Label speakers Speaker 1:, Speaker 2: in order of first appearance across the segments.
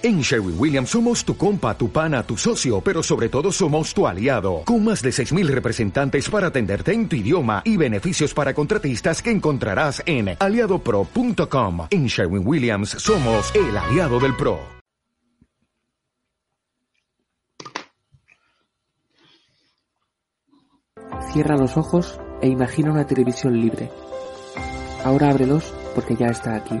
Speaker 1: En Sherwin Williams somos tu compa, tu pana, tu socio, pero sobre todo somos tu aliado, con más de 6.000 representantes para atenderte en tu idioma y beneficios para contratistas que encontrarás en aliadopro.com. En Sherwin Williams somos el aliado del PRO.
Speaker 2: Cierra los ojos e imagina una televisión libre. Ahora ábrelos porque ya está aquí.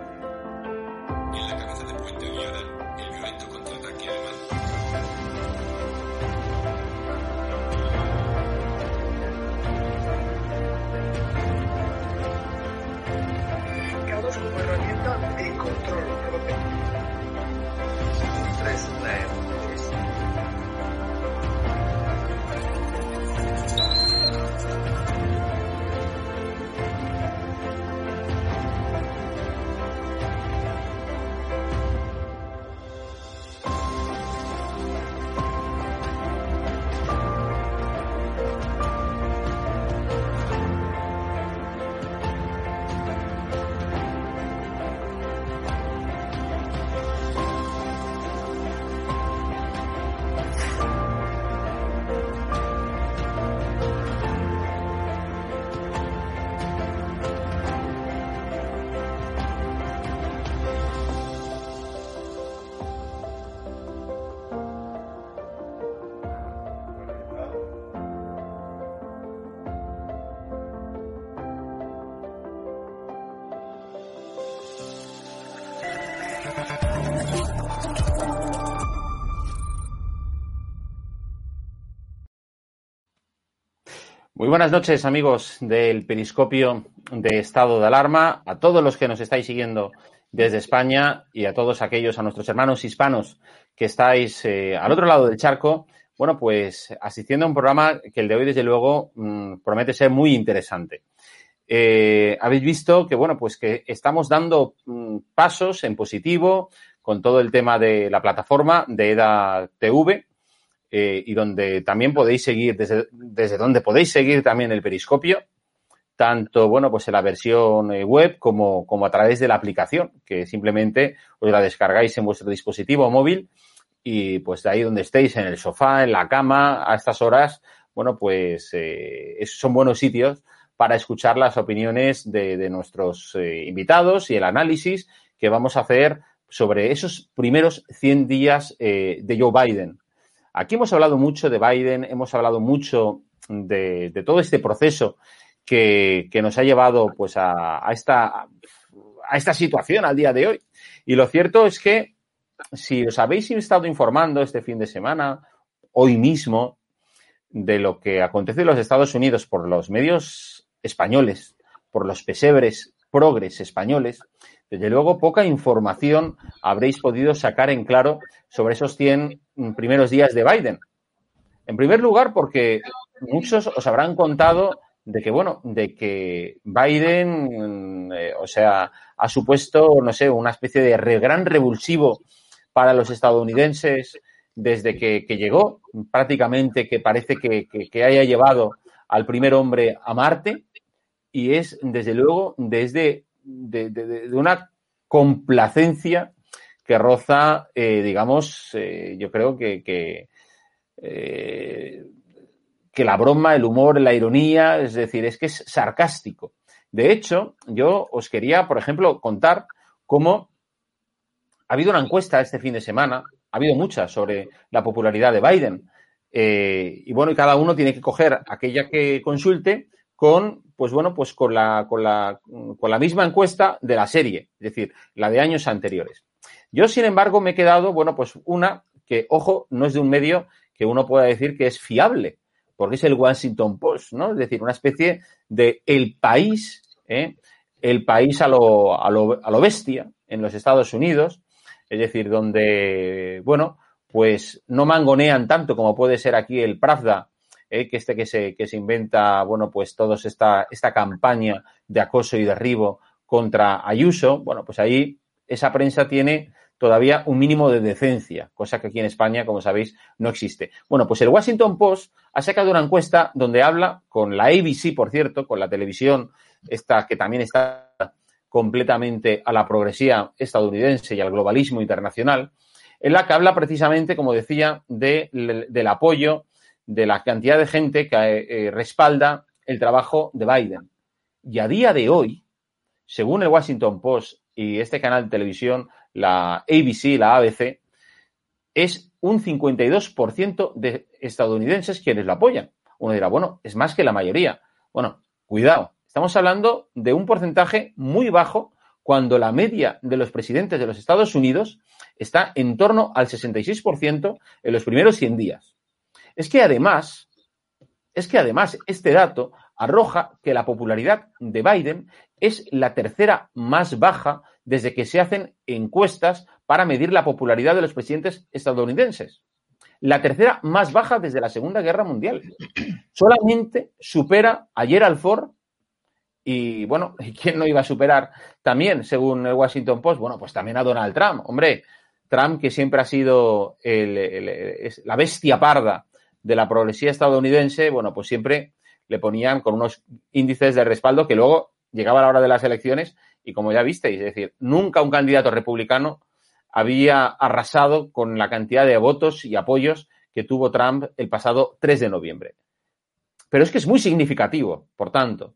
Speaker 3: Buenas noches, amigos del Periscopio de Estado de Alarma, a todos los que nos estáis siguiendo desde España y a todos aquellos, a nuestros hermanos hispanos que estáis eh, al otro lado del charco, bueno, pues asistiendo a un programa que el de hoy, desde luego, mmm, promete ser muy interesante. Eh, habéis visto que, bueno, pues que estamos dando mmm, pasos en positivo con todo el tema de la plataforma de EDA TV, eh, y donde también podéis seguir, desde, desde donde podéis seguir también el periscopio, tanto, bueno, pues en la versión eh, web como, como a través de la aplicación, que simplemente os la descargáis en vuestro dispositivo móvil y pues de ahí donde estéis, en el sofá, en la cama, a estas horas, bueno, pues eh, son buenos sitios para escuchar las opiniones de, de nuestros invitados y el análisis que vamos a hacer sobre esos primeros 100 días de Joe Biden. Aquí hemos hablado mucho de Biden, hemos hablado mucho de, todo este proceso que, que, nos ha llevado pues a, a, esta, a esta situación al día de hoy. Y lo cierto es que si os habéis estado informando este fin de semana, hoy mismo, de lo que acontece en los Estados Unidos por los medios españoles, por los pesebres progres españoles, desde luego poca información habréis podido sacar en claro sobre esos 100 primeros días de Biden. En primer lugar, porque muchos os habrán contado de que, bueno, de que Biden, eh, o sea, ha supuesto, no sé, una especie de re, gran revulsivo para los estadounidenses desde que, llegó, prácticamente que parece que, haya llevado al primer hombre a Marte, y es, desde luego, desde de, de, de una complacencia que roza, eh, digamos, eh, yo creo que, eh, que, la broma, el humor, la ironía, es decir, es que es sarcástico. De hecho, yo os quería, por ejemplo, contar cómo ha habido una encuesta este fin de semana, ha habido muchas sobre la popularidad de Biden. Y bueno, y cada uno tiene que coger aquella que consulte con, pues bueno, pues con la, con la, con la misma encuesta de la serie, es decir, la de años anteriores. Yo, sin embargo, me he quedado, bueno, pues una que, ojo, no es de un medio que uno pueda decir que es fiable, porque es el Washington Post, ¿no? Es decir, una especie de el país, ¿eh? el país a lo, a, lo, a lo bestia en los Estados Unidos, es decir, donde, bueno, pues no mangonean tanto como puede ser aquí el Pravda, eh, que este que se, que se inventa, bueno, pues todos esta, esta campaña de acoso y derribo contra Ayuso, bueno, pues ahí esa prensa tiene todavía un mínimo de decencia, cosa que aquí en España, como sabéis, no existe. Bueno, pues el Washington Post ha sacado una encuesta donde habla con la ABC, por cierto, con la televisión, esta que también está completamente a la progresía estadounidense y al globalismo internacional, en la que habla precisamente, como decía, de, del apoyo de la cantidad de gente que eh, respalda el trabajo de Biden. Y a día de hoy, según el Washington Post y este canal de televisión, la ABC, la ABC, es un 52% de estadounidenses quienes lo apoyan. Uno dirá, bueno, es más que la mayoría. Bueno, cuidado, estamos hablando de un porcentaje muy bajo cuando la media de los presidentes de los Estados Unidos está en torno al 66% en los primeros 100 días. Es que además, es que además este dato arroja que la popularidad de Biden es la tercera más baja desde que se hacen encuestas para medir la popularidad de los presidentes estadounidenses. La tercera más baja desde la Segunda Guerra Mundial. Solamente supera a Gerald Ford y, bueno, ¿quién no iba a superar también, según el Washington Post? Bueno, pues también a Donald Trump. Hombre, Trump, que siempre ha sido la bestia parda de la progresía estadounidense, bueno, pues siempre le ponían con unos índices de respaldo que luego llegaba la hora de las elecciones y como ya visteis, es decir, nunca un candidato republicano había arrasado con la cantidad de votos y apoyos que tuvo Trump el pasado 3 de noviembre. Pero es que es muy significativo, por tanto,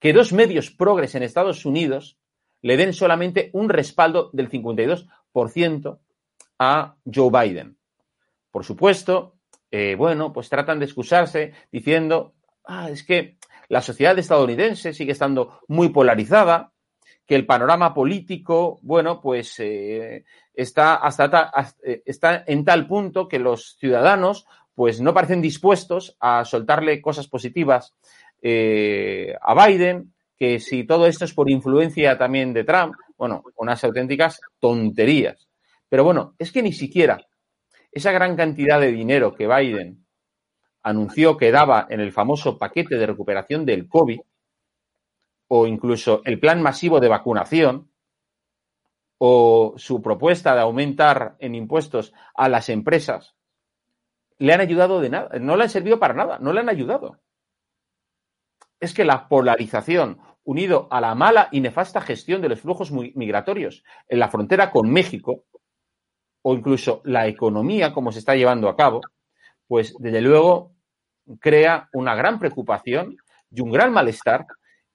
Speaker 3: que dos medios progres en Estados Unidos le den solamente un respaldo del 52% a Joe Biden. Por supuesto, eh, bueno, pues tratan de excusarse diciendo, ah, es que la sociedad estadounidense sigue estando muy polarizada, que el panorama político, bueno, pues eh, está, hasta, eh, está en tal punto que los ciudadanos pues no parecen dispuestos a soltarle cosas positivas eh, a Biden, que si todo esto es por influencia también de Trump, bueno, unas auténticas tonterías. Pero bueno, es que ni siquiera esa gran cantidad de dinero que Biden anunció que daba en el famoso paquete de recuperación del COVID, o incluso el plan masivo de vacunación, o su propuesta de aumentar en impuestos a las empresas, le han ayudado de nada, no le han servido para nada, no le han ayudado. Es que la polarización, unido a la mala y nefasta gestión de los flujos migratorios en la frontera con México, o incluso la economía como se está llevando a cabo, pues desde luego crea una gran preocupación y un gran malestar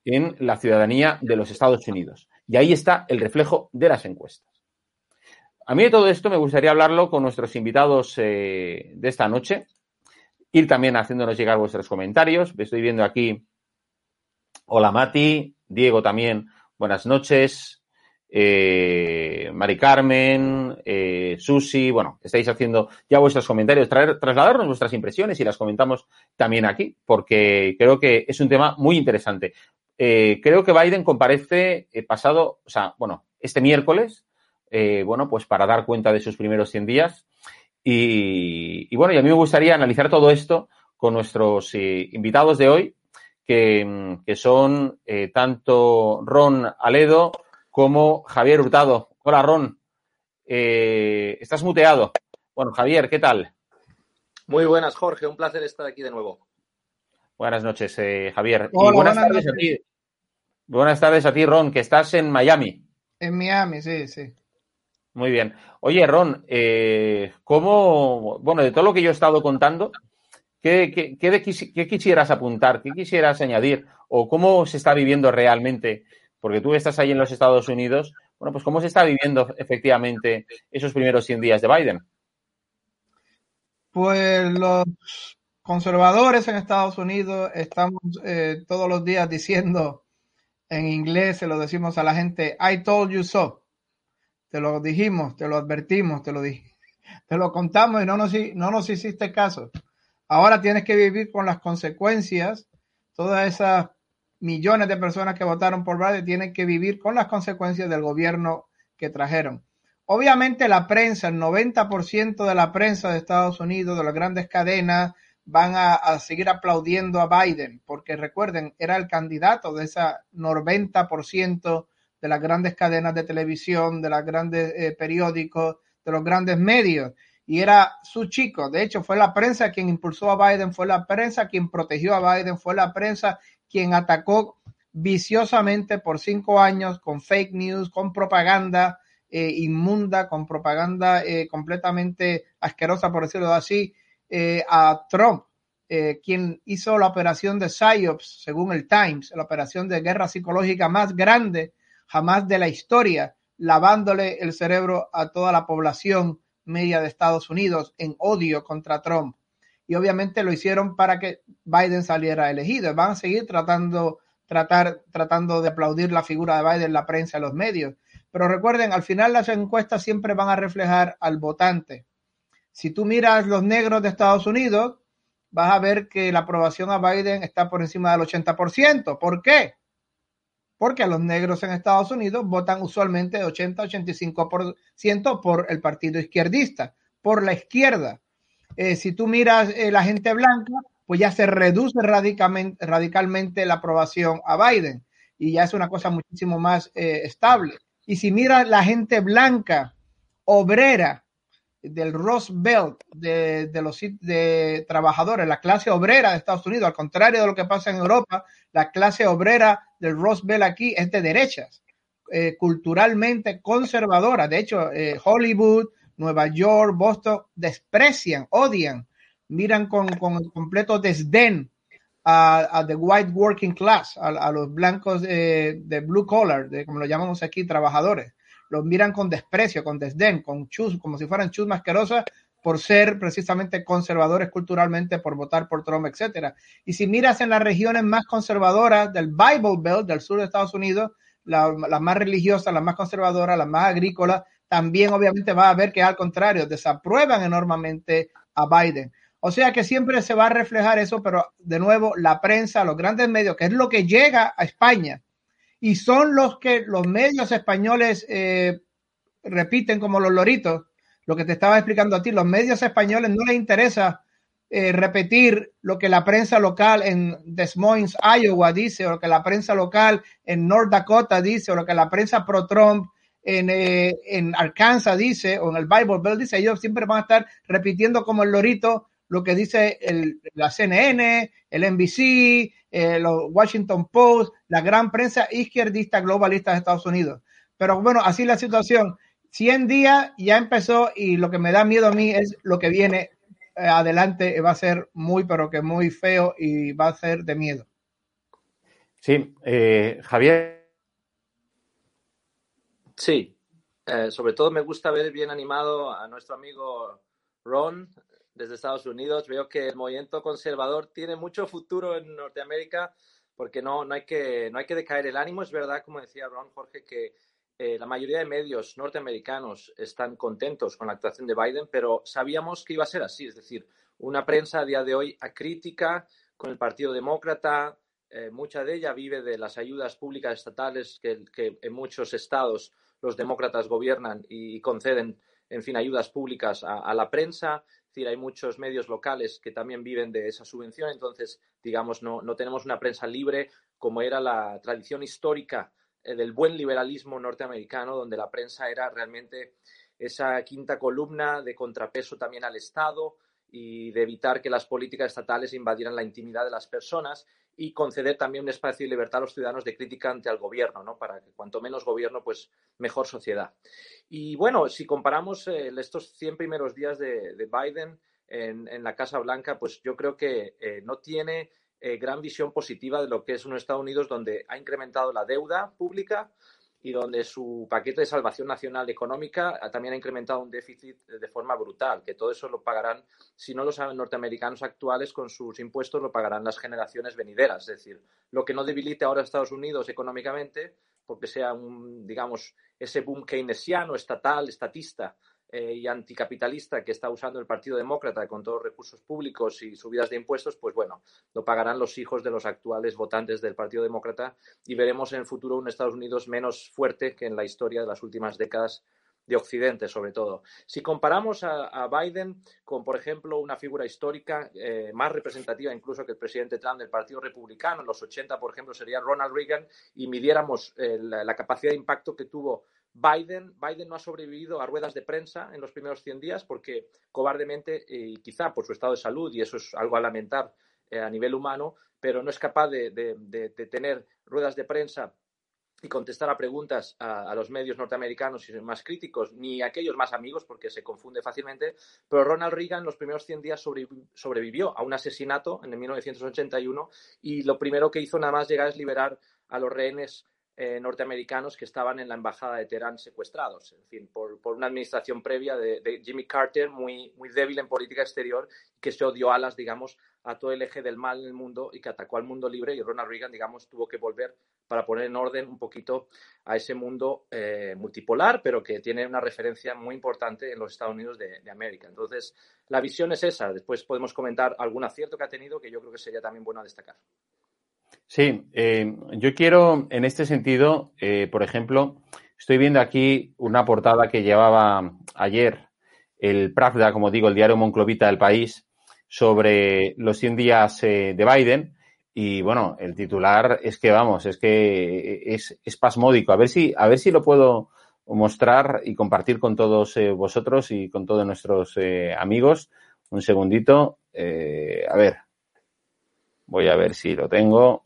Speaker 3: en la ciudadanía de los Estados Unidos. Y ahí está el reflejo de las encuestas. A mí de todo esto me gustaría hablarlo con nuestros invitados eh, de esta noche, ir también haciéndonos llegar vuestros comentarios. Estoy viendo aquí, hola Mati, Diego también, buenas noches eh, Mari Carmen, eh, Susi, bueno, estáis haciendo ya vuestros comentarios, traer, trasladarnos vuestras impresiones y las comentamos también aquí, porque creo que es un tema muy interesante. Eh, creo que Biden comparece eh, pasado, o sea, bueno, este miércoles, eh, bueno, pues para dar cuenta de sus primeros 100 días. Y, y, bueno, y a mí me gustaría analizar todo esto con nuestros eh, invitados de hoy, que, que son tanto Ron Aledo, como Javier Hurtado. Hola, Ron. Eh, estás muteado. Bueno, Javier, ¿qué tal?
Speaker 4: Muy buenas, Jorge. Un placer estar aquí de nuevo.
Speaker 3: Buenas noches, eh, Javier. Hola, y buenas, buenas tardes noches. a ti. Buenas tardes a ti, Ron, que estás en Miami.
Speaker 5: En Miami, sí, sí.
Speaker 3: Muy bien. Oye, Ron, eh, ¿cómo, bueno, de todo lo que yo he estado contando, ¿qué, qué, qué, qué quisieras apuntar? ¿Qué quisieras añadir? ¿O cómo se está viviendo realmente porque tú estás ahí en los Estados Unidos, bueno, pues ¿cómo se está viviendo efectivamente esos primeros 100 días de Biden?
Speaker 5: Pues los conservadores en Estados Unidos estamos eh, todos los días diciendo en inglés, se lo decimos a la gente, I told you so. Te lo dijimos, te lo advertimos, te lo dije, te lo contamos y no nos, no nos hiciste caso. Ahora tienes que vivir con las consecuencias, todas esas millones de personas que votaron por Biden tienen que vivir con las consecuencias del gobierno que trajeron. Obviamente la prensa, el 90% de la prensa de Estados Unidos, de las grandes cadenas, van a, seguir aplaudiendo a Biden, porque recuerden, era el candidato de ese 90% de las grandes cadenas de televisión, de los grandes eh, periódicos, de los grandes medios. Y era su chico. De hecho, fue la prensa quien impulsó a Biden, fue la prensa quien protegió a Biden, fue la prensa quien atacó viciosamente por cinco años con fake news, con propaganda eh, inmunda, con propaganda eh, completamente asquerosa, por decirlo así, eh, a Trump, eh, quien hizo la operación de PSYOPS, según el Times, la operación de guerra psicológica más grande jamás de la historia, lavándole el cerebro a toda la población media de Estados Unidos en odio contra Trump. Y obviamente lo hicieron para que Biden saliera elegido. Van a seguir tratando, tratar, tratando de aplaudir la figura de Biden, la prensa, los medios. Pero recuerden, al final las encuestas siempre van a reflejar al votante. Si tú miras los negros de Estados Unidos, vas a ver que la aprobación a Biden está por encima del 80%. ¿Por qué? Porque los negros en Estados Unidos votan usualmente de 80-85% por el partido izquierdista, por la izquierda. Eh, si tú miras eh, la gente blanca, pues ya se reduce radicalmente, la aprobación a Biden y ya es una cosa muchísimo más eh, estable. Y si miras la gente blanca, obrera, del Rust Belt, de, los trabajadores, la clase obrera de Estados Unidos, al contrario de lo que pasa en Europa, la clase obrera del Rust Belt aquí es de derechas, culturalmente conservadora. De hecho, Hollywood, Nueva York, Boston desprecian, odian, miran con, con completo desdén a, a, the white working class, a, a los blancos de, de blue collar, de, como lo llamamos aquí, trabajadores los miran con desprecio, con desdén, con chus, como si fueran chus masquerosas por ser precisamente conservadores culturalmente, por votar por Trump, etcétera. Y si miras en las regiones más conservadoras del Bible Belt, del sur de Estados Unidos, las la más religiosas, las más conservadoras, las más agrícolas, también obviamente va a ver que al contrario, desaprueban enormemente a Biden. O sea que siempre se va a reflejar eso, pero de nuevo, la prensa, los grandes medios, que es lo que llega a España, y son los que los medios españoles eh, repiten como los loritos. Lo que te estaba explicando a ti, los medios españoles no les interesa eh, repetir lo que la prensa local en Des Moines, Iowa dice, o lo que la prensa local en North Dakota dice, o lo que la prensa pro-Trump en, eh, en Arkansas dice, o en el Bible Belt dice, ellos siempre van a estar repitiendo como el lorito lo que dice el, la CNN, el NBC, eh, los Washington Post, la gran prensa izquierdista globalista de Estados Unidos. Pero bueno, así la situación. 100 días ya empezó y lo que me da miedo a mí es lo que viene eh, adelante. Va a ser muy, pero que muy feo y va a ser de miedo.
Speaker 3: Sí, eh, Javier.
Speaker 4: Sí, eh, sobre todo me gusta ver bien animado a nuestro amigo Ron desde Estados Unidos. Veo que el movimiento conservador tiene mucho futuro en Norteamérica porque no, no, hay, que, no hay que decaer el ánimo. Es verdad, como decía Ron Jorge, que eh, la mayoría de medios norteamericanos están contentos con la actuación de Biden, pero sabíamos que iba a ser así. Es decir, una prensa a día de hoy acrítica con el Partido Demócrata. Eh, mucha de ella vive de las ayudas públicas estatales que, que en muchos estados los demócratas gobiernan y conceden en fin, ayudas públicas a, la prensa. Es decir, hay muchos medios locales que también viven de esa subvención, entonces, digamos, no, no tenemos una prensa libre como era la tradición histórica eh, del buen liberalismo norteamericano, donde la prensa era realmente esa quinta columna de contrapeso también al Estado y de evitar que las políticas estatales invadieran la intimidad de las personas y conceder también un espacio de libertad a los ciudadanos de crítica ante el gobierno, ¿no? Para que cuanto menos gobierno, pues mejor sociedad. Y bueno, si comparamos eh, estos 100 primeros días de, de Biden en, en, la Casa Blanca, pues yo creo que eh, no tiene eh, gran visión positiva de lo que es un Estados Unidos donde ha incrementado la deuda pública, y donde su paquete de salvación nacional económica también ha incrementado un déficit de forma brutal, que todo eso lo pagarán, si no los norteamericanos actuales con sus impuestos, lo pagarán las generaciones venideras. Es decir, lo que no debilite ahora a Estados Unidos económicamente, porque sea un, digamos, ese boom keynesiano, estatal, estatista, eh, y anticapitalista que está usando el Partido Demócrata con todos los recursos públicos y subidas de impuestos, pues bueno, lo pagarán los hijos de los actuales votantes del Partido Demócrata y veremos en el futuro un Estados Unidos menos fuerte que en la historia de las últimas décadas de Occidente, sobre todo. Si comparamos a, Biden con, por ejemplo, una figura histórica eh, más representativa incluso que el presidente Trump del Partido Republicano, en los 80, por ejemplo, sería Ronald Reagan, y midiéramos eh, la capacidad de impacto que tuvo Biden, Biden no ha sobrevivido a ruedas de prensa en los primeros 100 días porque cobardemente y quizá por su estado de salud, y eso es algo a lamentar eh, a nivel humano, pero no es capaz de, tener ruedas de prensa y contestar a preguntas a, los medios norteamericanos más críticos, ni a aquellos más amigos, porque se confunde fácilmente. Pero Ronald Reagan los primeros 100 días sobrevivió a un asesinato en el 1981 y lo primero que hizo nada más llegar es liberar a los rehenes eh, norteamericanos que estaban en la embajada de Teherán secuestrados, en fin, por, por una administración previa de, Jimmy Carter muy, muy débil en política exterior, que se odió alas, digamos, a todo el eje del mal en el mundo y que atacó al mundo libre y Ronald Reagan, digamos, tuvo que volver para poner en orden un poquito a ese mundo eh, multipolar, pero que tiene una referencia muy importante en los Estados Unidos de, de, América. Entonces, la visión es esa. Después podemos comentar algún acierto que ha tenido que yo creo que sería también bueno destacar.
Speaker 3: Sí, eh, yo quiero en este sentido, eh, por ejemplo, estoy viendo aquí una portada que llevaba ayer el Pravda, como digo, el diario Monclovita del país, sobre los 100 días eh, de Biden. Y bueno, el titular es que vamos, es que es, es pasmódico. A ver si, a ver si lo puedo mostrar y compartir con todos eh, vosotros y con todos nuestros eh, amigos. Un segundito. a ver, Voy a ver si lo tengo.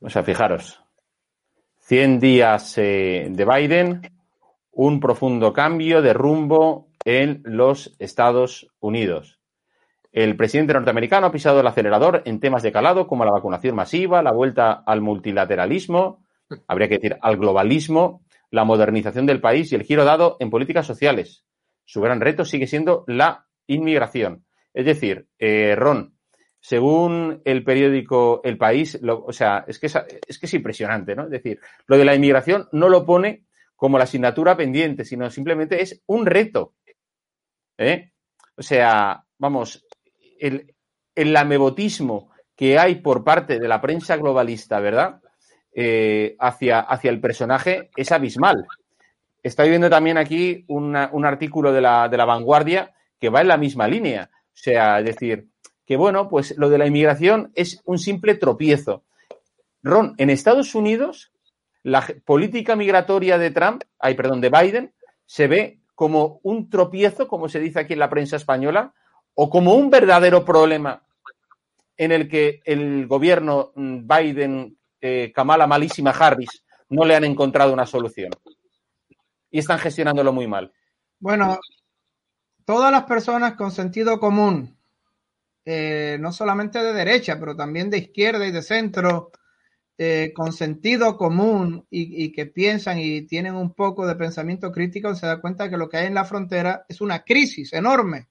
Speaker 3: O sea, fijaros. 100 días eh, de Biden, un profundo cambio de rumbo en los Estados Unidos. El presidente norteamericano ha pisado el acelerador en temas de calado como la vacunación masiva, la vuelta al multilateralismo, habría que decir al globalismo, la modernización del país y el giro dado en políticas sociales. Su gran reto sigue siendo la inmigración. Es decir, eh, Ron, según el periódico El País, lo, o sea, es que es, es que es impresionante, ¿no? Es decir, lo de la inmigración no lo pone como la asignatura pendiente, sino simplemente es un reto. ¿eh? O sea, vamos, el, el amebotismo que hay por parte de la prensa globalista, ¿verdad? Eh, hacia, hacia el personaje es abismal. Estoy viendo también aquí un artículo de la, de la vanguardia que va en la misma línea. O sea, es decir, que bueno, pues lo de la inmigración es un simple tropiezo. Ron, en Estados Unidos, la política migratoria de Trump, ay, perdón, de Biden, se ve como un tropiezo, como se dice aquí en la prensa española, o como un verdadero problema en el que el gobierno mm, Biden, eh, Kamala malísima Harris, no le han encontrado una solución y están gestionándolo muy mal?
Speaker 5: Bueno, todas las personas con sentido común, eh, no solamente de derecha, pero también de izquierda y de centro, eh, con sentido común y, que piensan y tienen un poco de pensamiento crítico, se da cuenta que lo que hay en la frontera es una crisis enorme.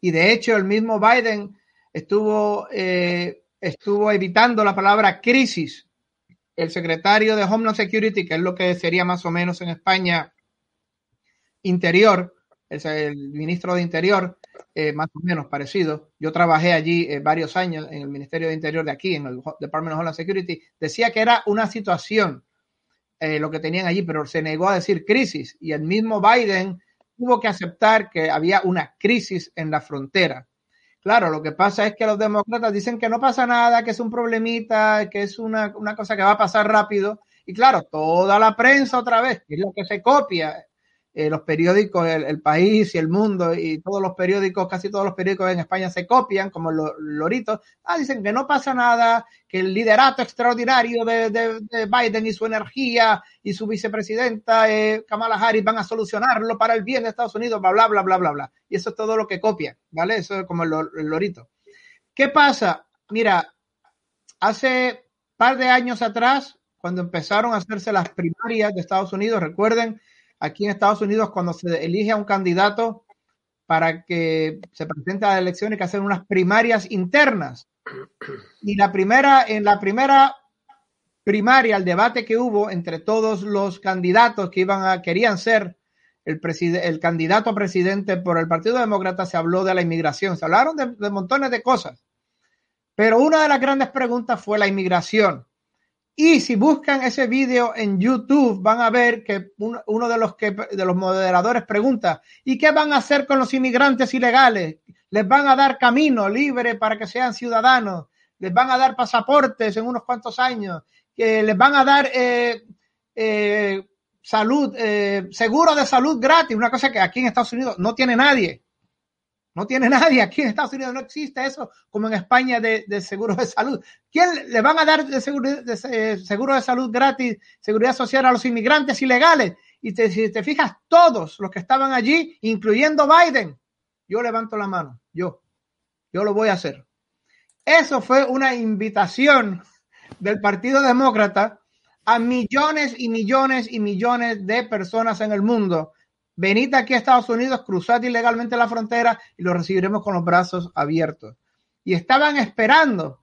Speaker 5: Y de hecho, el mismo Biden estuvo, eh, estuvo evitando la palabra crisis el secretario de Homeland Security, que es lo que sería más o menos en España Interior, es el ministro de Interior, eh, más o menos parecido. Yo trabajé allí eh, varios años en el Ministerio de Interior de aquí, en el Department of Homeland Security. Decía que era una situación eh, lo que tenían allí, pero se negó a decir crisis. Y el mismo Biden tuvo que aceptar que había una crisis en la frontera. Claro, lo que pasa es que los demócratas dicen que no pasa nada, que es un problemita, que es una, una cosa que va a pasar rápido. Y claro, toda la prensa otra vez, que es lo que se copia, eh, los periódicos, el, País y el Mundo y todos los periódicos, casi todos los periódicos en España se copian, como los loritos. Ah, dicen que no pasa nada, que el liderato extraordinario de, de, de Biden y su energía y su vicepresidenta eh, Kamala Harris van a solucionarlo para el bien de Estados Unidos, bla, bla, bla, bla, bla, bla. Y eso es todo lo que copian, ¿vale? Eso es como el, el lorito. ¿Qué pasa? Mira, hace par de años atrás, cuando empezaron a hacerse las primarias de Estados Unidos, recuerden, aquí en Estados Unidos cuando se elige a un candidato para que se presente a la elección hay que hacer unas primarias internas. Y la primera, en la primera primaria, el debate que hubo entre todos los candidatos que iban a, querían ser el, el candidato a presidente por el Partido Demócrata, se habló de la inmigración, se hablaron de, de montones de cosas. Pero una de las grandes preguntas fue la inmigración. Y si buscan ese video en YouTube, van a ver que uno, uno de, los que, de los moderadores pregunta, ¿y qué van a hacer con los inmigrantes ilegales? ¿Les van a dar camino libre para que sean ciudadanos? ¿Les van a dar pasaportes en unos cuantos años? ¿Que ¿Les van a dar eh, eh, salud, eh, seguro de salud gratis? Una cosa que aquí en Estados Unidos no tiene nadie. No tiene nadie. Aquí en Estados Unidos no existe eso como en España de, seguro de salud. ¿Quién le van a dar de seguro de, de seguro de salud gratis, seguridad social a los inmigrantes ilegales? Y si te fijas, todos los que estaban allí, incluyendo Biden, yo levanto la mano. Yo. Yo lo voy a hacer. Eso fue una invitación del Partido Demócrata a millones y millones y millones de personas en el mundo. Venid aquí a Estados Unidos, cruzad ilegalmente la frontera y lo recibiremos con los brazos abiertos. Y estaban esperando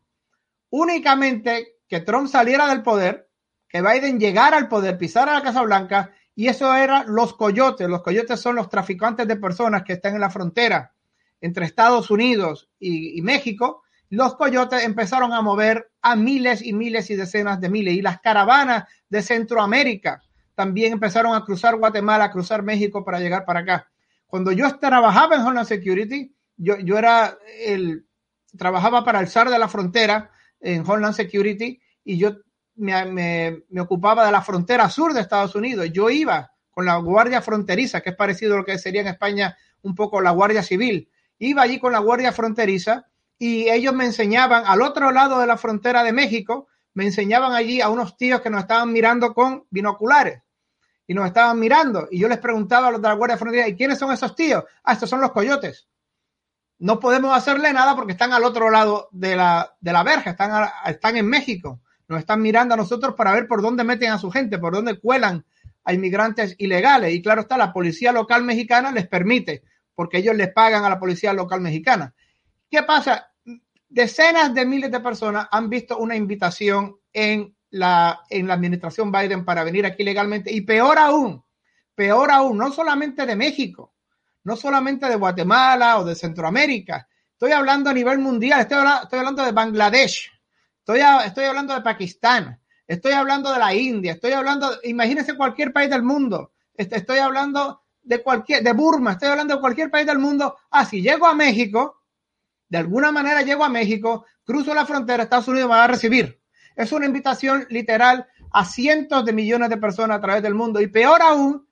Speaker 5: únicamente que Trump saliera del poder, que Biden llegara al poder, pisara la Casa Blanca, y eso era los coyotes. Los coyotes son los traficantes de personas que están en la frontera entre Estados Unidos y México. Los coyotes empezaron a mover a miles y miles y decenas de miles. Y las caravanas de Centroamérica también empezaron a cruzar Guatemala, a cruzar México para llegar para acá. Cuando yo trabajaba en Homeland Security, yo, yo era el, trabajaba para el SAR de la frontera en Homeland Security y yo me, me, me, ocupaba de la frontera sur de Estados Unidos. Yo iba con la Guardia Fronteriza, que es parecido a lo que sería en España un poco la Guardia Civil. Iba allí con la Guardia Fronteriza y ellos me enseñaban al otro lado de la frontera de México, me enseñaban allí a unos tíos que nos estaban mirando con binoculares y nos estaban mirando. Y yo les preguntaba a los de la Guardia Fronteriza, ¿y quiénes son esos tíos? Ah, estos son los coyotes. No podemos hacerle nada porque están al otro lado de la, de la verja, están, están en México. Nos están mirando a nosotros para ver por dónde meten a su gente, por dónde cuelan a inmigrantes ilegales. Y claro está, la policía local mexicana les permite, porque ellos les pagan a la policía local mexicana. ¿Qué pasa? Decenas de miles de personas han visto una invitación en la, en la administración Biden para venir aquí legalmente. Y peor aún, peor aún, no solamente de México, no solamente de Guatemala o de Centroamérica. Estoy hablando a nivel mundial, estoy hablando, estoy hablando de Bangladesh, estoy, estoy hablando de Pakistán, estoy hablando de la India, estoy hablando, imagínense cualquier país del mundo, estoy hablando de cualquier, de Burma, estoy hablando de cualquier país del mundo. Ah, si llego a México, de alguna manera llego a México, cruzo la frontera, Estados Unidos me va a recibir. Es una invitación literal a cientos de millones de personas a través del mundo. Y peor aún,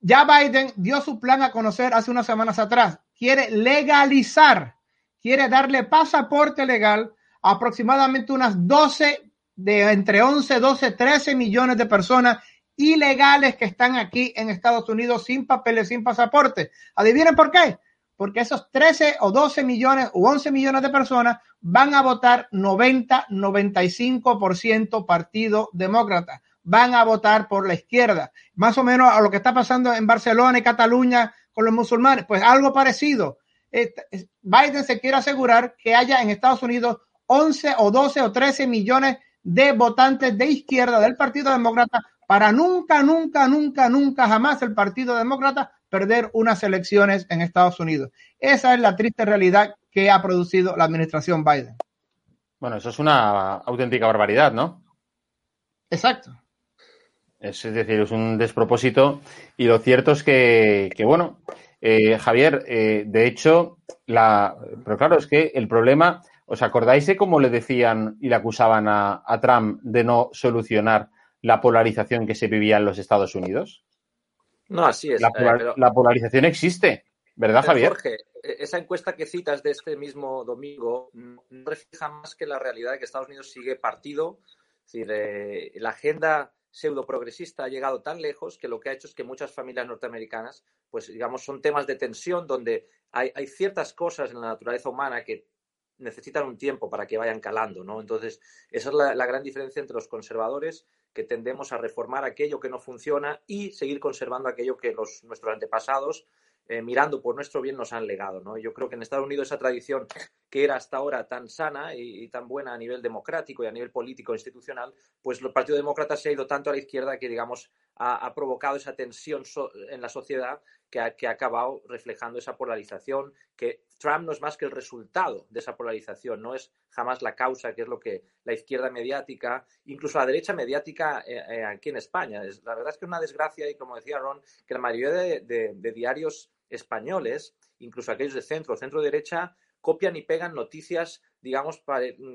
Speaker 5: ya Biden dio su plan a conocer hace unas semanas atrás. Quiere legalizar, quiere darle pasaporte legal a aproximadamente unas 12, de entre 11, 12, 13 millones de personas ilegales que están aquí en Estados Unidos sin papeles, sin pasaporte. Adivinen por qué. Porque esos 13 o 12 millones o 11 millones de personas van a votar 90, 95% Partido Demócrata. Van a votar por la izquierda. Más o menos a lo que está pasando en Barcelona y Cataluña con los musulmanes. Pues algo parecido. Biden se quiere asegurar que haya en Estados Unidos 11 o 12 o 13 millones de votantes de izquierda del Partido Demócrata para nunca, nunca, nunca, nunca, jamás el Partido Demócrata perder unas elecciones en Estados Unidos. Esa es la triste realidad que ha producido la administración Biden.
Speaker 3: Bueno, eso es una auténtica barbaridad, ¿no?
Speaker 5: Exacto.
Speaker 3: Es, decir, es un despropósito y lo cierto es que, que bueno, eh, Javier, eh, de hecho, la, pero claro, es que el problema, ¿os acordáis de cómo le decían y le acusaban a, a Trump de no solucionar la polarización que se vivía en los Estados Unidos?
Speaker 4: No, así es.
Speaker 3: La, polar,
Speaker 4: eh, pero,
Speaker 3: la polarización existe, ¿verdad,
Speaker 4: pero
Speaker 3: Javier?
Speaker 4: Jorge, e-, esa encuesta que citas de este mismo domingo no refleja más que la realidad de que Estados Unidos sigue partido. Es decir, eh, la agenda pseudo progresista ha llegado tan lejos que lo que ha hecho es que muchas familias norteamericanas, pues digamos, son temas de tensión donde hay, hay ciertas cosas en la naturaleza humana que necesitan un tiempo para que vayan calando, ¿no? Entonces, esa es la, gran diferencia entre los conservadores, que tendemos a reformar aquello que no funciona y seguir conservando aquello que los, nuestros antepasados, eh, mirando por nuestro bien, nos han legado, ¿no? Yo creo que en Estados Unidos esa tradición que era hasta ahora tan sana y, y tan buena a nivel democrático y a nivel político institucional, pues el Partido Demócrata se ha ido tanto a la izquierda que, digamos, ha, provocado esa tensión en la sociedad que ha, que ha acabado reflejando esa polarización, que Trump no es más que el resultado de esa polarización, no es jamás la causa, que es lo que la izquierda mediática, incluso la derecha mediática eh, eh, aquí en España. Es, la verdad es que es una desgracia y como decía Ron, que la mayoría de, de- diarios españoles, incluso aquellos de centro, centro derecha, copian y pegan noticias, digamos,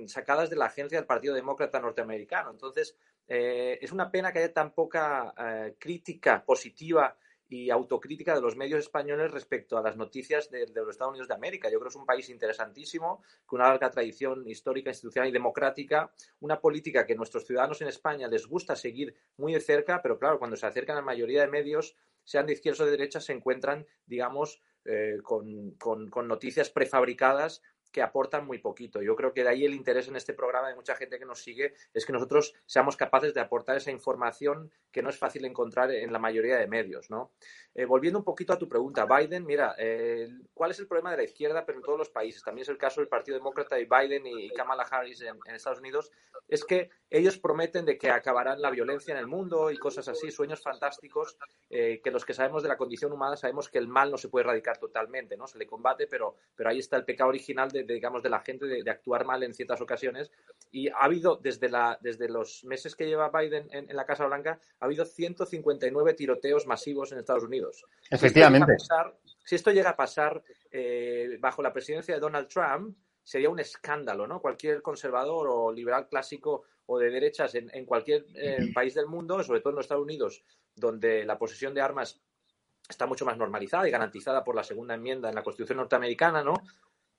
Speaker 4: sacadas de la agencia del Partido Demócrata norteamericano. Entonces, eh, es una pena que haya tan poca eh, crítica positiva y autocrítica de los medios españoles respecto a las noticias de, los Estados Unidos de América. Yo creo que es un país interesantísimo, con una larga tradición histórica, institucional y democrática, una política que nuestros ciudadanos en España les gusta seguir muy de cerca, pero claro, cuando se acercan a la mayoría de medios, sean de izquierda o de derecha, se encuentran, digamos, eh, con noticias prefabricadas que aportan muy poquito. Yo creo que de ahí el interés en este programa de mucha gente que nos sigue es que nosotros seamos capaces de aportar esa información que no es fácil encontrar en la mayoría de medios, ¿no? Eh, volviendo un poquito a tu pregunta, Biden, mira, eh, ¿cuál es el problema de la izquierda, pero en todos los países? También es el caso del Partido Demócrata y Biden y Kamala Harris en, en Estados Unidos. Es que ellos prometen de que acabarán la violencia en el mundo y cosas así, sueños fantásticos, eh, que los que sabemos de la condición humana sabemos que el mal no se puede erradicar totalmente, ¿no? Se le combate, pero, pero ahí está el pecado original de, digamos, de la gente de, de actuar mal en ciertas ocasiones. Y ha habido, desde, la, desde los meses que lleva Biden en, en la Casa Blanca, ha habido 159 tiroteos masivos en Estados Unidos.
Speaker 3: Efectivamente.
Speaker 4: Si esto llega a pasar, si esto llega a pasar eh, bajo la presidencia de Donald Trump, sería un escándalo, ¿no? Cualquier conservador o liberal clásico o de derechas en, en cualquier eh, país del mundo, sobre todo en los Estados Unidos, donde la posesión de armas está mucho más normalizada y garantizada por la segunda enmienda en la Constitución norteamericana, ¿no?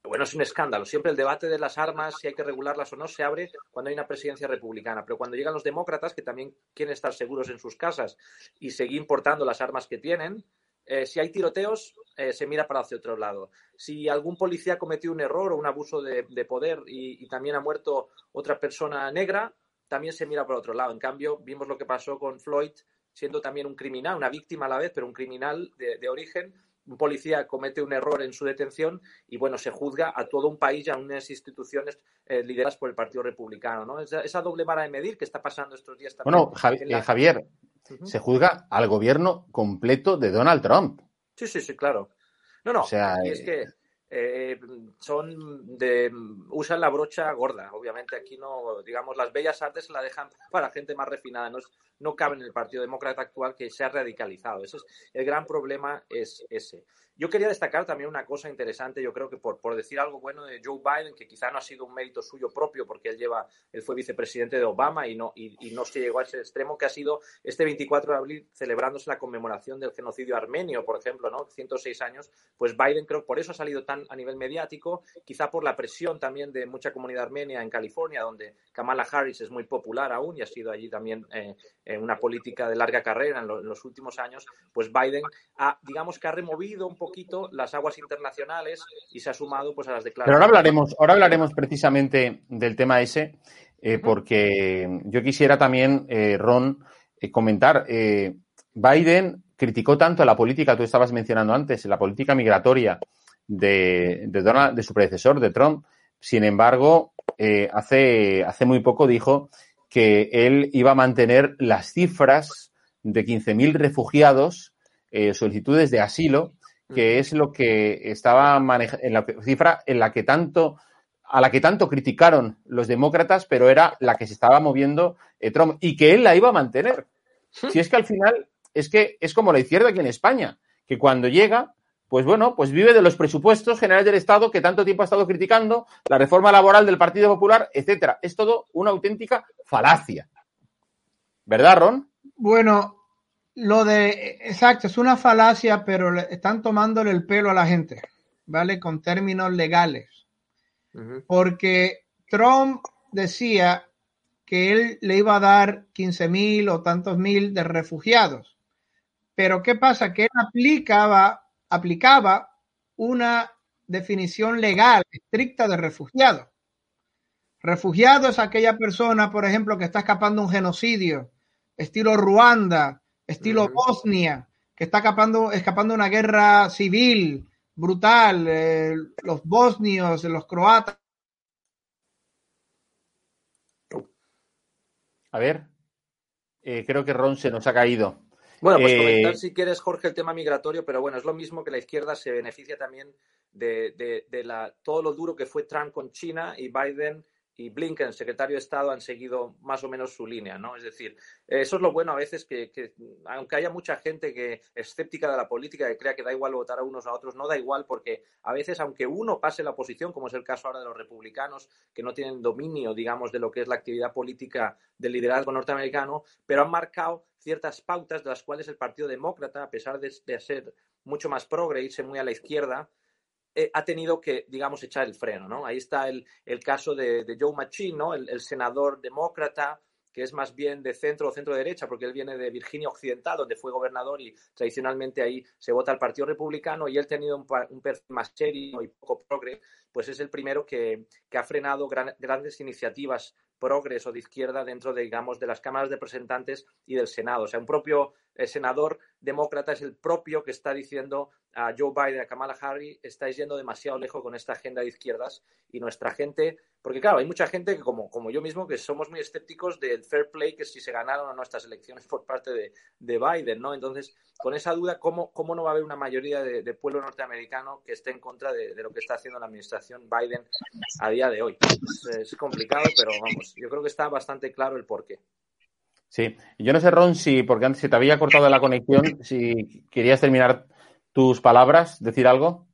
Speaker 4: Bueno, es un escándalo. Siempre el debate de las armas, si hay que regularlas o no, se abre cuando hay una presidencia republicana. Pero cuando llegan los demócratas, que también quieren estar seguros en sus casas y seguir importando las armas que tienen, eh, si hay tiroteos, eh, se mira para hacia otro lado. Si algún policía cometió un error o un abuso de, de poder y, también ha muerto otra persona negra, también se mira para otro lado. En cambio, vimos lo que pasó con Floyd, siendo también un criminal, una víctima a la vez, pero un criminal de origen. Un policía comete un error en su detención y, bueno, se juzga a todo un país y a unas instituciones eh, lideradas por el Partido Republicano, ¿no? Esa, esa, doble vara de medir que está pasando estos días también.
Speaker 3: Bueno, Javi la... Javier, uh -huh. se juzga al gobierno completo de Donald Trump.
Speaker 4: Sí, sí, sí, claro. No, no,
Speaker 3: o sea,
Speaker 4: es que eh, son de usan la brocha gorda. Obviamente aquí no, digamos, las bellas artes la dejan para gente más refinada. No, no cabe en el Partido Demócrata actual que se ha radicalizado. Ese es el gran problema es ese. Yo quería destacar también una cosa interesante, yo creo que por, por, decir algo bueno de Joe Biden, que quizá no ha sido un mérito suyo propio, porque él lleva, él fue vicepresidente de Obama y no, y, no se llegó a ese extremo, que ha sido este 24 de abril celebrándose la conmemoración del genocidio armenio, por ejemplo, ¿no? 106 años, pues Biden creo por eso ha salido tan a nivel mediático, quizá por la presión también de mucha comunidad armenia en California, donde Kamala Harris es muy popular aún y ha sido allí también eh, una política de larga carrera en, lo, en, los últimos años, pues Biden ha, digamos que ha removido un poquito las aguas internacionales y se ha sumado pues a las declaraciones.
Speaker 3: Pero ahora hablaremos, ahora hablaremos precisamente del tema ese, eh, porque yo quisiera también, eh, Ron, eh, comentar. Biden criticó tanto la política, tú estabas mencionando antes, la política migratoria de, de, Donald, de su predecesor, de Trump. Sin embargo, hace, hace muy poco dijo que él iba a mantener las cifras de 15.000 refugiados, solicitudes de asilo, que es lo que estaba manejando, en la cifra en la que tanto, a la que tanto criticaron los demócratas, pero era la que se estaba moviendo eh, Trump y que él la iba a mantener. Si es que al final es que es como la izquierda aquí en España, que cuando llega, pues bueno, pues vive de los presupuestos generales del Estado que tanto tiempo ha estado criticando, la reforma laboral del Partido Popular, etcétera. Es todo una auténtica falacia. ¿Verdad, Ron?
Speaker 5: Bueno, lo de, exacto, es una falacia, pero le están tomándole el pelo a la gente, ¿vale? Con términos legales. Uh -huh. Porque Trump decía que él le iba a dar 15 mil o tantos mil de refugiados. Pero ¿qué pasa? Que él aplicaba, aplicaba una definición legal estricta de refugiado. Refugiado es aquella persona, por ejemplo, que está escapando un genocidio, estilo Ruanda, estilo uh -huh. Bosnia, que está escapando, escapando una guerra civil brutal, eh, los bosnios, los croatas.
Speaker 3: A ver, eh, creo que Ron se nos ha caído.
Speaker 4: Bueno, pues
Speaker 3: Eh,
Speaker 4: comentar si quieres, Jorge, el tema migratorio, pero bueno, es lo mismo que la izquierda se beneficia también de, de- de la, todo lo duro que fue Trump con China y Biden y Blinken, secretario de Estado, han seguido más o menos su línea, ¿no? Es decir, eso es lo bueno a veces que, que, aunque haya mucha gente que escéptica de la política, que crea que da igual votar a unos a otros, no da igual porque a veces, aunque uno pase la oposición, como es el caso ahora de los republicanos, que no tienen dominio, digamos, de lo que es la actividad política del liderazgo norteamericano, pero han marcado ciertas pautas de las cuales el Partido Demócrata, a pesar de, de ser mucho más progre, irse muy a la izquierda, eh, ha tenido que, digamos, echar el freno, ¿no? Ahí está el, el caso de, Joe Manchin, ¿no? El, senador demócrata que es más bien de centro o centro derecha, porque él viene de Virginia Occidental, donde fue gobernador y tradicionalmente ahí se vota al Partido Republicano, y él tenido un, un perfil más serio y poco progre, pues es el primero que, que ha frenado gran- grandes iniciativas progres o de izquierda dentro, de, digamos, de las cámaras de representantes y del Senado. O sea, un propio senador demócrata es el propio que está diciendo a Joe Biden, a Kamala Harris, estáis yendo demasiado lejos con esta agenda de izquierdas y nuestra gente, porque claro, hay mucha gente que como, como yo mismo que somos muy escépticos del fair play, que si se ganaron o no estas elecciones por parte de, de Biden, ¿no? Entonces, con esa duda, ¿cómo, cómo no va a haber una mayoría de, pueblo norteamericano que esté en contra de, lo que está haciendo la administración Biden a día de hoy? Es complicado, pero vamos, yo creo que está bastante claro el porqué.
Speaker 3: Sí, yo no sé, Ron, si, porque antes se te había cortado la conexión, si querías terminar tus palabras, decir algo.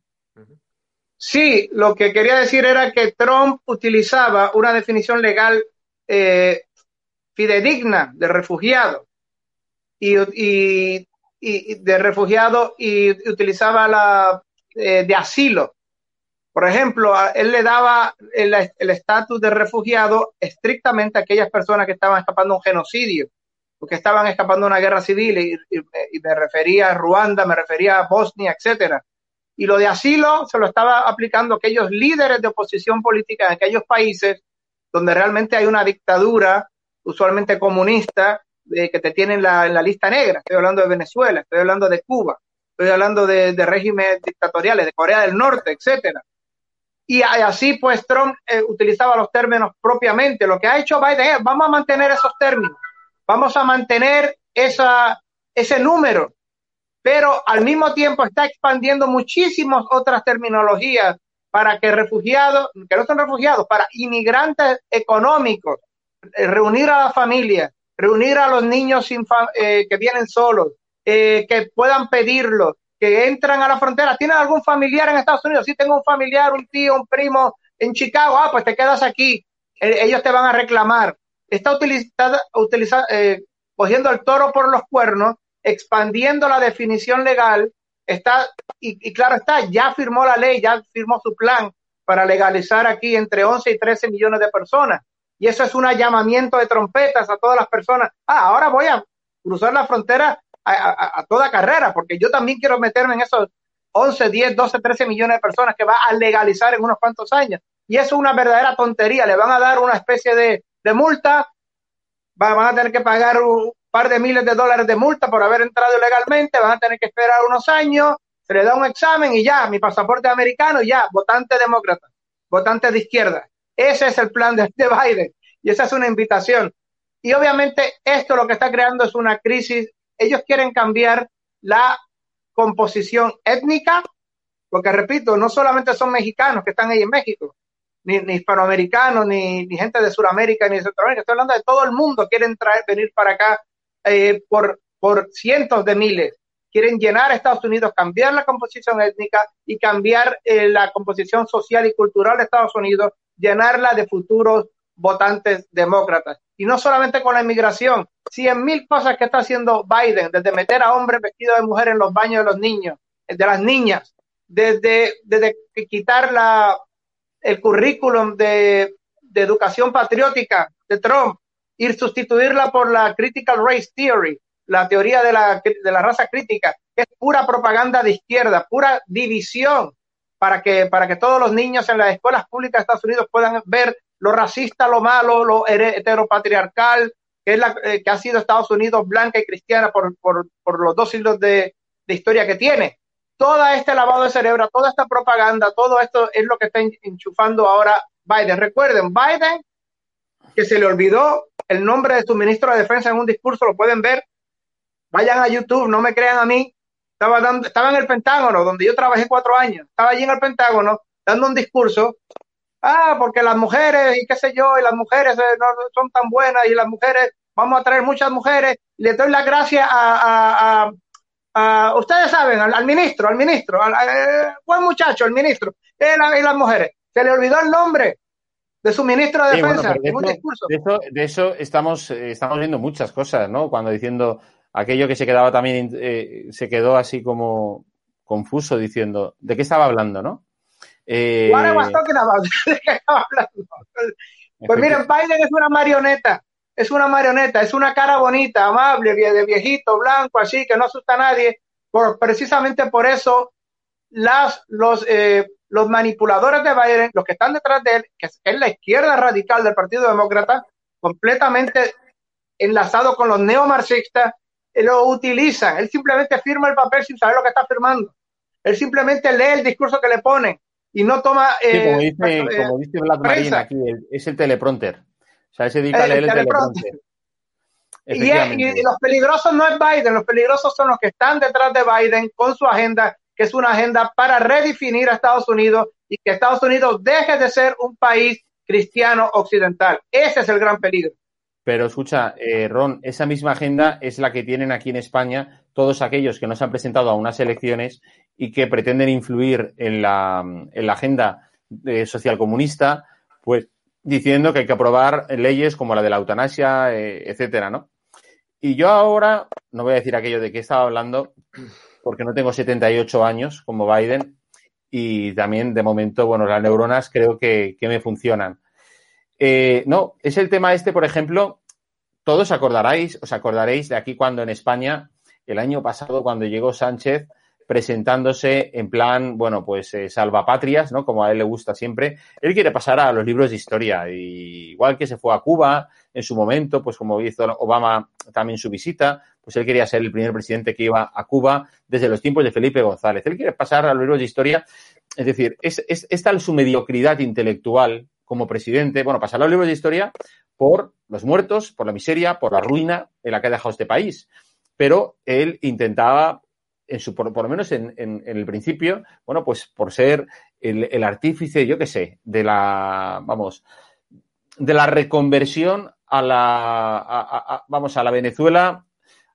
Speaker 5: Sí, lo que quería decir era que Trump utilizaba una definición legal eh, fidedigna de refugiado y, y- y- de refugiado y utilizaba la eh, de asilo. Por ejemplo, a- él le daba el estatus de refugiado estrictamente a aquellas personas que estaban escapando de un genocidio, o que estaban escapando de una guerra civil, y, me refería a Ruanda, me refería a Bosnia, etcétera. Y lo de asilo se lo estaba aplicando a aquellos líderes de oposición política en aquellos países donde realmente hay una dictadura, usualmente comunista, eh, que te tienen la, en la lista negra. Estoy hablando de Venezuela, estoy hablando de Cuba, estoy hablando de, de regímenes dictatoriales, de Corea del Norte, etcétera. Y así pues Trump eh, utilizaba los términos propiamente. Lo que ha hecho Biden es, vamos a mantener esos términos, vamos a mantener esa, ese número, pero al mismo tiempo está expandiendo muchísimas otras terminologías para que refugiados, que no son refugiados, para inmigrantes económicos, eh, reunir a la familia, reunir a los niños sin eh, que vienen solos, que puedan pedirlo, que entran a la frontera. ¿Tienen algún familiar en Estados Unidos? Sí, tengo un familiar, un tío, un primo en Chicago. Ah, pues te quedas aquí. Eh, ellos te van a reclamar. Está utilizada, utiliza, eh, cogiendo el toro por los cuernos, expandiendo la definición legal. Está, y, y claro está, ya firmó la ley, ya firmó su plan para legalizar aquí entre 11 y 13 millones de personas. Y eso es un llamamiento de trompetas a todas las personas. Ah, ahora voy a cruzar la frontera a, toda carrera, porque yo también quiero meterme en esos 11, 10, 12, 13 millones de personas que va a legalizar en unos cuantos años. Y eso es una verdadera tontería. Le van a dar una especie de, de multa, va- van a tener que pagar un par de miles de dólares de multa por haber entrado ilegalmente, van a tener que esperar unos años, se le da un examen y ya, mi pasaporte americano, y ya, votante demócrata, votante de izquierda. Ese es el plan de, de Biden y esa es una invitación. Y obviamente esto lo que está creando es una crisis. Ellos quieren cambiar la composición étnica, porque repito, no solamente son mexicanos que están ahí en México, ni, hispanoamericanos, ni, ni gente de Sudamérica, ni de Centroamérica, estoy hablando de todo el mundo, quieren traer, venir para acá eh, por, por cientos de miles. Quieren llenar Estados Unidos, cambiar la composición étnica y cambiar eh, la composición social y cultural de Estados Unidos, llenarla de futuros votantes demócratas. Y no solamente con la inmigración, cien mil cosas que está haciendo Biden, desde meter a hombres vestidos de mujer en los baños de los niños, de las niñas, desde, desde quitar la, el currículum de, de educación patriótica de Trump y sustituirla por la critical race theory, la teoría de la, de la raza crítica, que es pura propaganda de izquierda, pura división para que, para que todos los niños en las escuelas públicas de Estados Unidos puedan ver lo racista, lo malo, lo heteropatriarcal, que, es la, eh, que ha sido Estados Unidos blanca y cristiana por, por, los dos siglos de, de historia que tiene. Todo este lavado de cerebro, toda esta propaganda, todo esto es lo que está enchufando ahora Biden. Recuerden, Biden, que se le olvidó el nombre de su ministro de Defensa en un discurso, lo pueden ver, Vayan a YouTube, no me crean a mí. Estaba, dando, estaba en el Pentágono, donde yo trabajé cuatro años. Estaba allí en el Pentágono dando un discurso. Ah, porque las mujeres y qué sé yo, y las mujeres eh, no son tan buenas y las mujeres, vamos a traer muchas mujeres. Y le doy las gracias a, a, a, ustedes saben, al, al, ministro, al ministro, al, al buen muchacho, el ministro, y, la, y las mujeres. Se le olvidó el nombre de su ministro de
Speaker 3: Sí,
Speaker 5: defensa
Speaker 3: pero de,
Speaker 5: en un
Speaker 3: eso,
Speaker 5: discurso.
Speaker 3: de eso, de eso estamos, eh, estamos viendo muchas cosas, ¿no? Cuando diciendo aquello que se quedaba también, eh, se quedó así como confuso diciendo, ¿de qué estaba hablando, no? Eh.
Speaker 5: Pues miren, Biden es una marioneta, es una marioneta, es una cara bonita, amable, de viejito, blanco, así, que no asusta a nadie. Por, precisamente por eso, las, los, eh, los manipuladores de Biden, los que están detrás de él, que es, es la izquierda radical del Partido Demócrata, completamente enlazado con los neomarxistas, eh, lo utilizan. Él simplemente firma el papel sin saber lo que está firmando. Él simplemente lee el discurso que le ponen y no toma
Speaker 3: sí,
Speaker 5: eh,
Speaker 3: como dice,
Speaker 5: eh,
Speaker 3: como dice Black Marine aquí, es el teleprompter. O sea, se dedica a
Speaker 5: El
Speaker 3: leer el
Speaker 5: teleprompter.
Speaker 3: teleprompter.
Speaker 5: Y, es- y los peligrosos no es Biden, los peligrosos son los que están detrás de Biden con su agenda, que es una agenda para redefinir a Estados Unidos y que Estados Unidos deje de ser un país cristiano occidental. Ese es el gran peligro.
Speaker 3: Pero escucha, eh, Ron, esa misma agenda es la que tienen aquí en España todos aquellos que no se han presentado a unas elecciones y que pretenden influir en la, en la agenda eh, socialcomunista, pues diciendo que hay que aprobar leyes como la de la eutanasia, eh, etcétera, ¿no? Y yo ahora, no voy a decir aquello de que estaba hablando, porque no tengo 78 años como Biden y también de momento, bueno, las neuronas creo que, que me funcionan. Eh, no, es el tema este, por ejemplo, todos acordaréis, os acordaréis de aquí cuando en España, el año pasado, cuando llegó Sánchez, presentándose en plan, bueno, pues eh, salvapatrias, ¿no? Como a él le gusta siempre. Él quiere pasar a los libros de historia, igual que se fue a Cuba en su momento, pues como hizo Obama también su visita, pues él quería ser el primer presidente que iba a Cuba desde los tiempos de Felipe González. Él quiere pasar a los libros de historia, es decir, es, es, es tal su mediocridad intelectual como presidente, bueno, pasar a los libros de historia por los muertos, por la miseria, por la ruina en la que ha dejado este país. Pero él intentaba, por, lo menos en, en, en, el principio, bueno, pues por ser el, artífice, yo qué sé, de la, vamos, de la reconversión a la, a, vamos, a la Venezuela,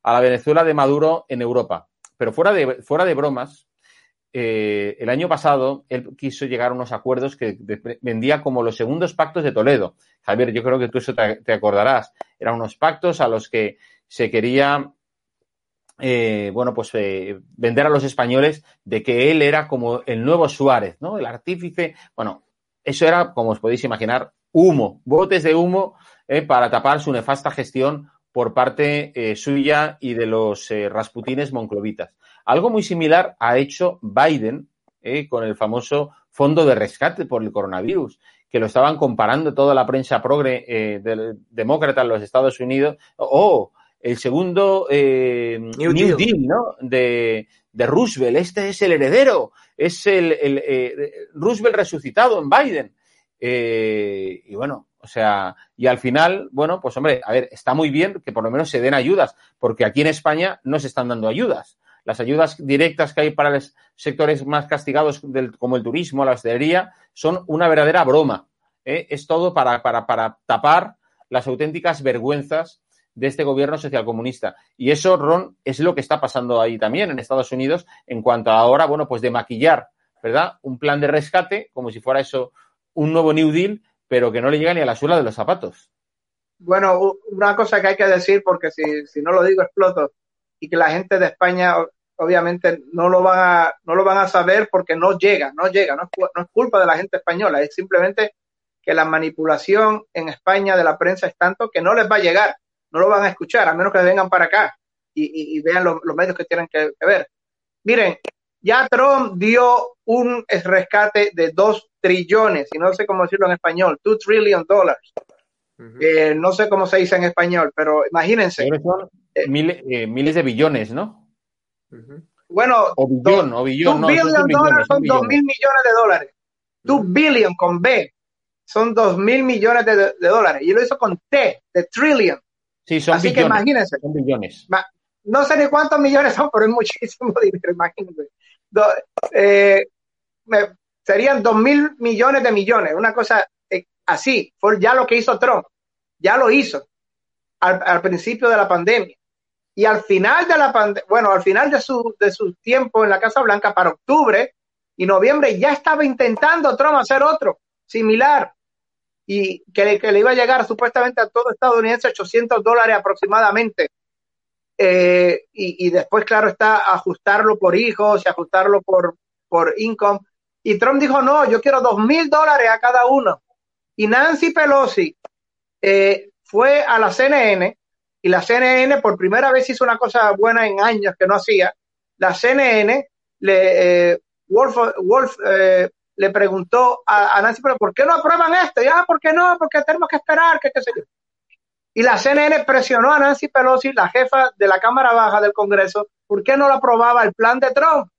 Speaker 3: a la Venezuela de Maduro en Europa. Pero fuera de, fuera de bromas, eh, el año pasado él quiso llegar a unos acuerdos que vendía como los segundos pactos de Toledo. Javier, yo creo que tú eso te acordarás. Eran unos pactos a los que se quería, eh, bueno, pues eh, vender a los españoles de que él era como el nuevo Suárez, ¿no? El artífice. Bueno, eso era, como os podéis imaginar, humo, botes de humo eh, para tapar su nefasta gestión por parte eh, suya y de los eh, rasputines monclovitas. Algo muy similar ha hecho Biden eh, con el famoso fondo de rescate por el coronavirus, que lo estaban comparando toda la prensa progre del, demócrata en los Estados Unidos. O el segundo eh,
Speaker 4: New,
Speaker 3: New
Speaker 4: Deal.
Speaker 3: Deal, ¿no? De, de, Roosevelt. Este es el heredero. Es el, el eh, Roosevelt resucitado en Biden. Eh, y bueno, o sea, y al final, bueno, pues hombre, a ver, está muy bien que por lo menos se den ayudas, porque aquí en España no se están dando ayudas. Las ayudas directas que hay para los sectores más castigados, del, como el turismo, la hostelería, son una verdadera broma. ¿eh? Es todo para, para, para tapar las auténticas vergüenzas de este gobierno socialcomunista. Y eso, Ron, es lo que está pasando ahí también en Estados Unidos en cuanto a ahora, bueno, pues de maquillar, ¿verdad? Un plan de rescate, como si fuera eso un nuevo New Deal, pero que no le llega ni a la suela de los zapatos.
Speaker 5: Bueno, una cosa que hay que decir, porque si, si no lo digo exploto, y que la gente de España obviamente no lo van a, no lo van a saber porque no llega, no llega, no es, no es culpa de la gente española, es simplemente que la manipulación en España de la prensa es tanto que no les va a llegar, no lo van a escuchar, a menos que vengan para acá y, y, y vean los, los, medios que tienen que, que ver. Miren, ya Trump dio un rescate de dos trillones, y no sé cómo decirlo en español, two trillion dollars. Uh -huh. eh, no sé cómo se dice en español, pero imagínense.
Speaker 3: Son eh, miles, eh, miles de billones, ¿no?
Speaker 5: Uh -huh. Bueno,
Speaker 3: o billón, o billón,
Speaker 5: no, billion son dólares son dos mil millones de dólares. Two uh -huh. billion con B son dos mil millones de, de, de, dólares. Y lo hizo con T, de trillion.
Speaker 3: Sí, son
Speaker 5: Así
Speaker 3: billones,
Speaker 5: que imagínense.
Speaker 3: Son billones.
Speaker 5: no sé ni cuántos millones son, pero es muchísimo dinero, imagínate. Do, eh, me, serían dos mil millones de millones, una cosa eh, así, fue ya lo que hizo Trump, ya lo hizo al, al principio de la pandemia. Y al final de la pandemia, bueno, al final de su, de su tiempo en la Casa Blanca, para octubre y noviembre, ya estaba intentando Trump hacer otro similar y que, que le iba a llegar supuestamente a todo estadounidense 800 dólares aproximadamente. Eh, y, y, después, claro, está ajustarlo por hijos y ajustarlo por, por income. Y Trump dijo, no, yo quiero dos mil dólares a cada uno. Y Nancy Pelosi eh, fue a la CNN y la CNN por primera vez hizo una cosa buena en años que no hacía. La CNN, le, eh, Wolf, Wolf eh, le preguntó a, Nancy Pelosi, ¿por qué no aprueban esto? Y, ah, ¿por qué no? Porque tenemos que esperar, que qué sé yo. Y la CNN presionó a Nancy Pelosi, la jefa de la Cámara Baja del Congreso, ¿por qué no lo aprobaba el plan de Trump?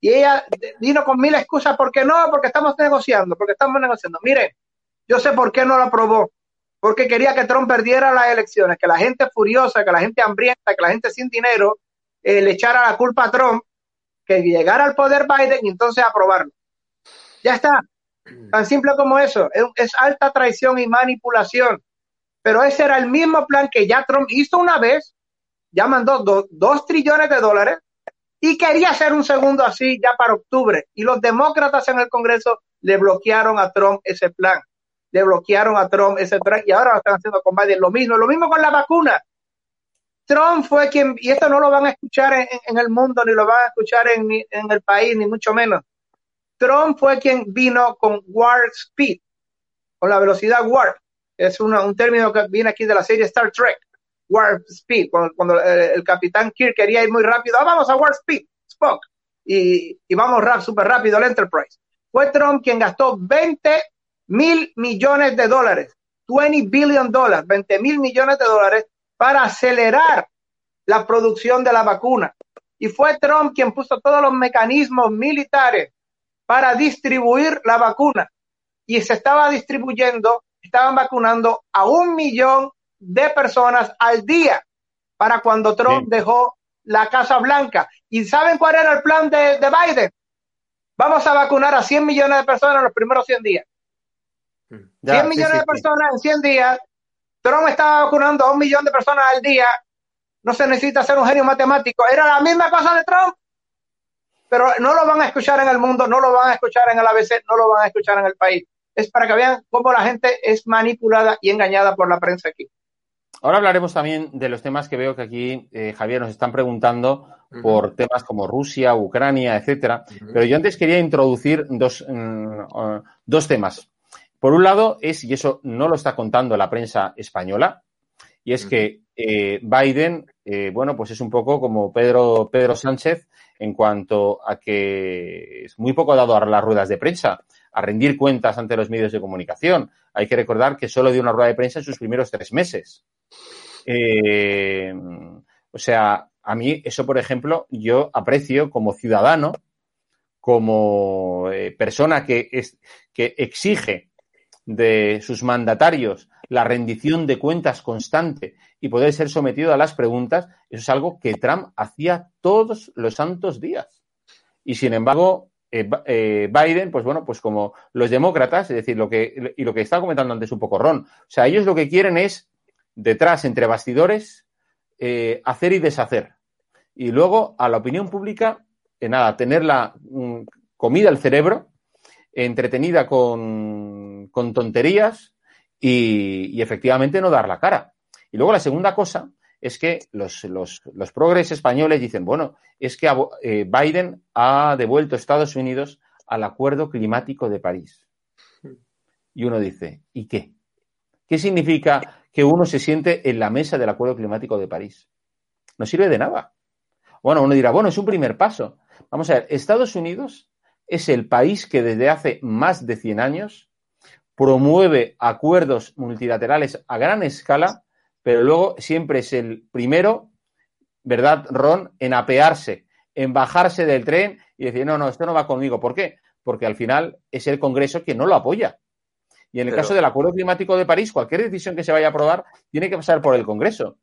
Speaker 5: Y ella vino con mil excusas, ¿por qué no? Porque estamos negociando, porque estamos negociando. Miren, yo sé por qué no lo aprobó porque quería que Trump perdiera las elecciones, que la gente furiosa, que la gente hambrienta, que la gente sin dinero eh, le echara la culpa a Trump, que llegara al poder Biden y entonces aprobarlo. Ya está. Tan simple como eso. Es, es alta traición y manipulación. Pero ese era el mismo plan que ya Trump hizo una vez, ya mandó do, dos trillones de dólares y quería hacer un segundo así ya para octubre. Y los demócratas en el Congreso le bloquearon a Trump ese plan le bloquearon a Trump ese plan y ahora lo están haciendo con Biden. Lo mismo, lo mismo con la vacuna. Trump fue quien, y esto no lo van a escuchar en, el mundo, ni lo van a escuchar en, el país, ni mucho menos. Trump fue quien vino con warp speed, con la velocidad warp. Es una, un término que viene aquí de la serie Star Trek, warp speed, cuando, cuando el, capitán Kirk quería ir muy rápido, ah, vamos a warp speed, Spock, y, y vamos rap, súper rápido al Enterprise. Fue Trump quien gastó 20 mil millones de dólares, 20 billion dólares, 20 mil millones de dólares para acelerar la producción de la vacuna. Y fue Trump quien puso todos los mecanismos militares para distribuir la vacuna. Y se estaba distribuyendo, estaban vacunando a un millón de personas al día para cuando Trump Bien. dejó la Casa Blanca. ¿Y saben cuál era el plan de, de Biden? Vamos a vacunar a 100 millones de personas en los primeros 100 días. Ya, 100 millones sí, sí, de personas en 100 días. Trump estaba vacunando a un millón de personas al día. No se necesita ser un genio matemático. Era la misma cosa de Trump. Pero no lo van a escuchar en el mundo, no lo van a escuchar en el ABC, no lo van a escuchar en el país. Es para que vean cómo la gente es manipulada y engañada por la prensa aquí.
Speaker 3: Ahora hablaremos también de los temas que veo que aquí, eh, Javier, nos están preguntando uh -huh. por temas como Rusia, Ucrania, etcétera. Uh -huh. Pero yo antes quería introducir dos, uh, dos temas. Por un lado es, y eso no lo está contando la prensa española, y es que eh, Biden, eh, bueno, pues es un poco como Pedro, Pedro Sánchez en cuanto a que es muy poco dado a las ruedas de prensa, a rendir cuentas ante los medios de comunicación. Hay que recordar que solo dio una rueda de prensa en sus primeros tres meses. Eh, o sea, a mí eso, por ejemplo, yo aprecio como ciudadano, como eh, persona que, exige de sus mandatarios la rendición de cuentas constante y poder ser sometido a las preguntas, eso es algo que Trump hacía todos los santos días. Y sin embargo, eh, eh, Biden, pues bueno, pues como los demócratas, es decir, lo que, y lo que estaba comentando antes un poco Ron, o sea, ellos lo que quieren es, detrás, entre bastidores, eh, hacer y deshacer. Y luego, a la opinión pública, nada, tenerla mm, comida el cerebro, entretenida con, con tonterías y, efectivamente no dar la cara. Y luego la segunda cosa es que los, los, los progres españoles dicen, bueno, es que eh, Biden ha devuelto a Estados Unidos al Acuerdo Climático de París. Y uno dice, ¿y qué? ¿Qué significa que uno se siente en la mesa del Acuerdo Climático de París? No sirve de nada. Bueno, uno dirá, bueno, es un primer paso. Vamos a ver, Estados Unidos es el país que desde hace más de 100 años promueve acuerdos multilaterales a gran escala, pero luego siempre es el primero, ¿verdad, Ron?, en apearse, en bajarse del tren y decir, no, no, esto no va conmigo. ¿Por qué? Porque al final es el Congreso quien no lo apoya. Y en el pero... caso del Acuerdo Climático de París, cualquier decisión que se vaya a aprobar tiene que pasar por el Congreso.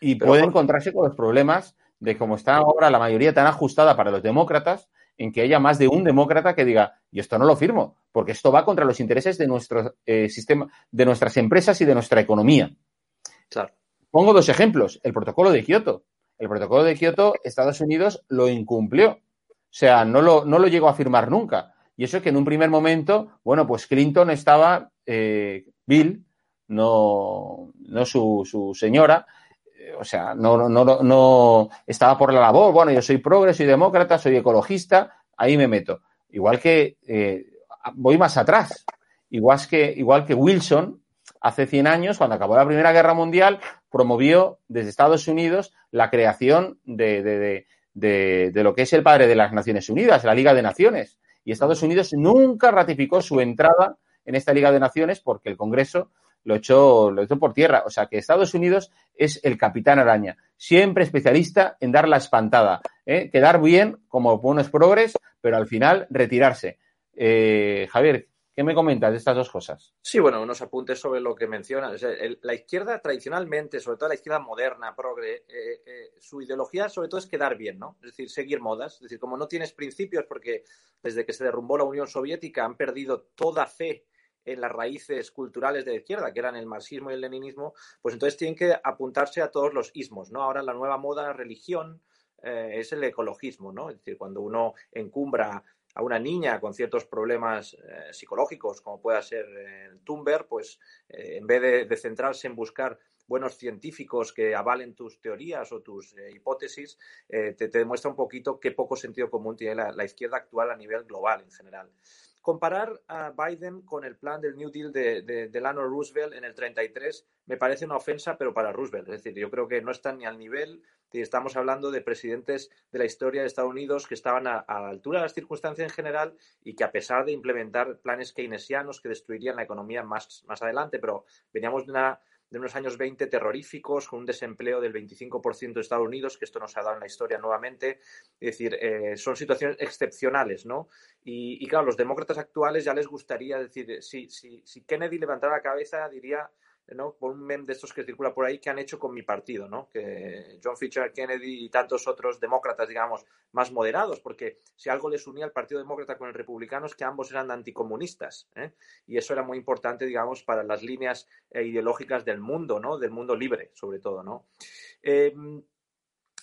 Speaker 3: Y
Speaker 4: Pero
Speaker 3: puede encontrarse con los problemas de cómo está ahora la mayoría tan ajustada para los demócratas, en que haya más de un demócrata que diga, y esto no lo firmo, porque esto va contra los intereses de nuestro eh, sistema, de nuestras empresas y de nuestra economía.
Speaker 4: Claro.
Speaker 3: Pongo dos ejemplos. El protocolo de Kioto. El protocolo de Kioto, Estados Unidos lo incumplió. O sea, no lo, no lo llegó a firmar nunca. Y eso que en un primer momento, bueno, pues Clinton estaba, eh, Bill, no, no su, su señora, o sea, no, no, no, no estaba por la labor. Bueno, yo soy progre, soy demócrata, soy ecologista, ahí me meto. Igual que eh, voy más atrás. Igual que, igual que Wilson, hace 100 años, cuando acabó la Primera Guerra Mundial, promovió desde Estados Unidos la creación de, de, de, de lo que es el padre de las Naciones Unidas, la Liga de Naciones. Y Estados Unidos nunca ratificó su entrada en esta Liga de Naciones porque el Congreso lo echó, lo echó por tierra. O sea que Estados Unidos es el capitán araña, siempre especialista en dar la espantada, ¿eh? quedar bien como buenos progres, pero al final retirarse. Eh, Javier, ¿qué me comentas de estas dos cosas?
Speaker 4: Sí, bueno, unos apuntes sobre lo que mencionas. La izquierda tradicionalmente, sobre todo la izquierda moderna, progre, eh, su ideología sobre todo es quedar bien, ¿no? Es decir, seguir modas. Es decir, como no tienes principios, porque desde que se derrumbó la Unión Soviética han perdido toda fe en las raíces culturales de la izquierda, que eran el marxismo y el leninismo, pues entonces tienen que apuntarse a todos los ismos, ¿no? Ahora la nueva moda religión eh, es el ecologismo, ¿no? Es decir, cuando uno encumbra a una niña con ciertos problemas eh, psicológicos, como pueda ser eh, Thunberg, pues eh, en vez de, centrarse en buscar buenos científicos que avalen tus teorías o tus hipótesis, te, demuestra un poquito qué poco sentido común tiene la izquierda actual a nivel global en general. Comparar a Biden con el plan del New Deal de, de, Delano Roosevelt en el 33 me parece una ofensa, pero para Roosevelt. Es decir, yo creo que no están ni al nivel. de- Estamos hablando de presidentes de la historia de Estados Unidos que estaban a, a la altura de las circunstancias en general y que a pesar de implementar planes keynesianos que destruirían la economía más, más adelante, pero veníamos de una de unos años 20 terroríficos, con un desempleo del 25% de Estados Unidos, que esto nos ha dado en la historia nuevamente. Es decir, eh, son situaciones excepcionales, ¿no? Y, y, claro, los demócratas actuales ya les gustaría decir, si, si, si Kennedy levantara la cabeza, diría, ¿no? Por un meme de estos que circula por ahí, que han hecho con mi partido, ¿no? Que John Fisher Kennedy y tantos otros demócratas, digamos, más moderados, porque si algo les unía al Partido Demócrata con el Republicano es que ambos eran anticomunistas, ¿eh? Y eso era muy importante, digamos, para las líneas eh, ideológicas del mundo, ¿no? Del mundo libre, sobre todo, ¿no? Eh,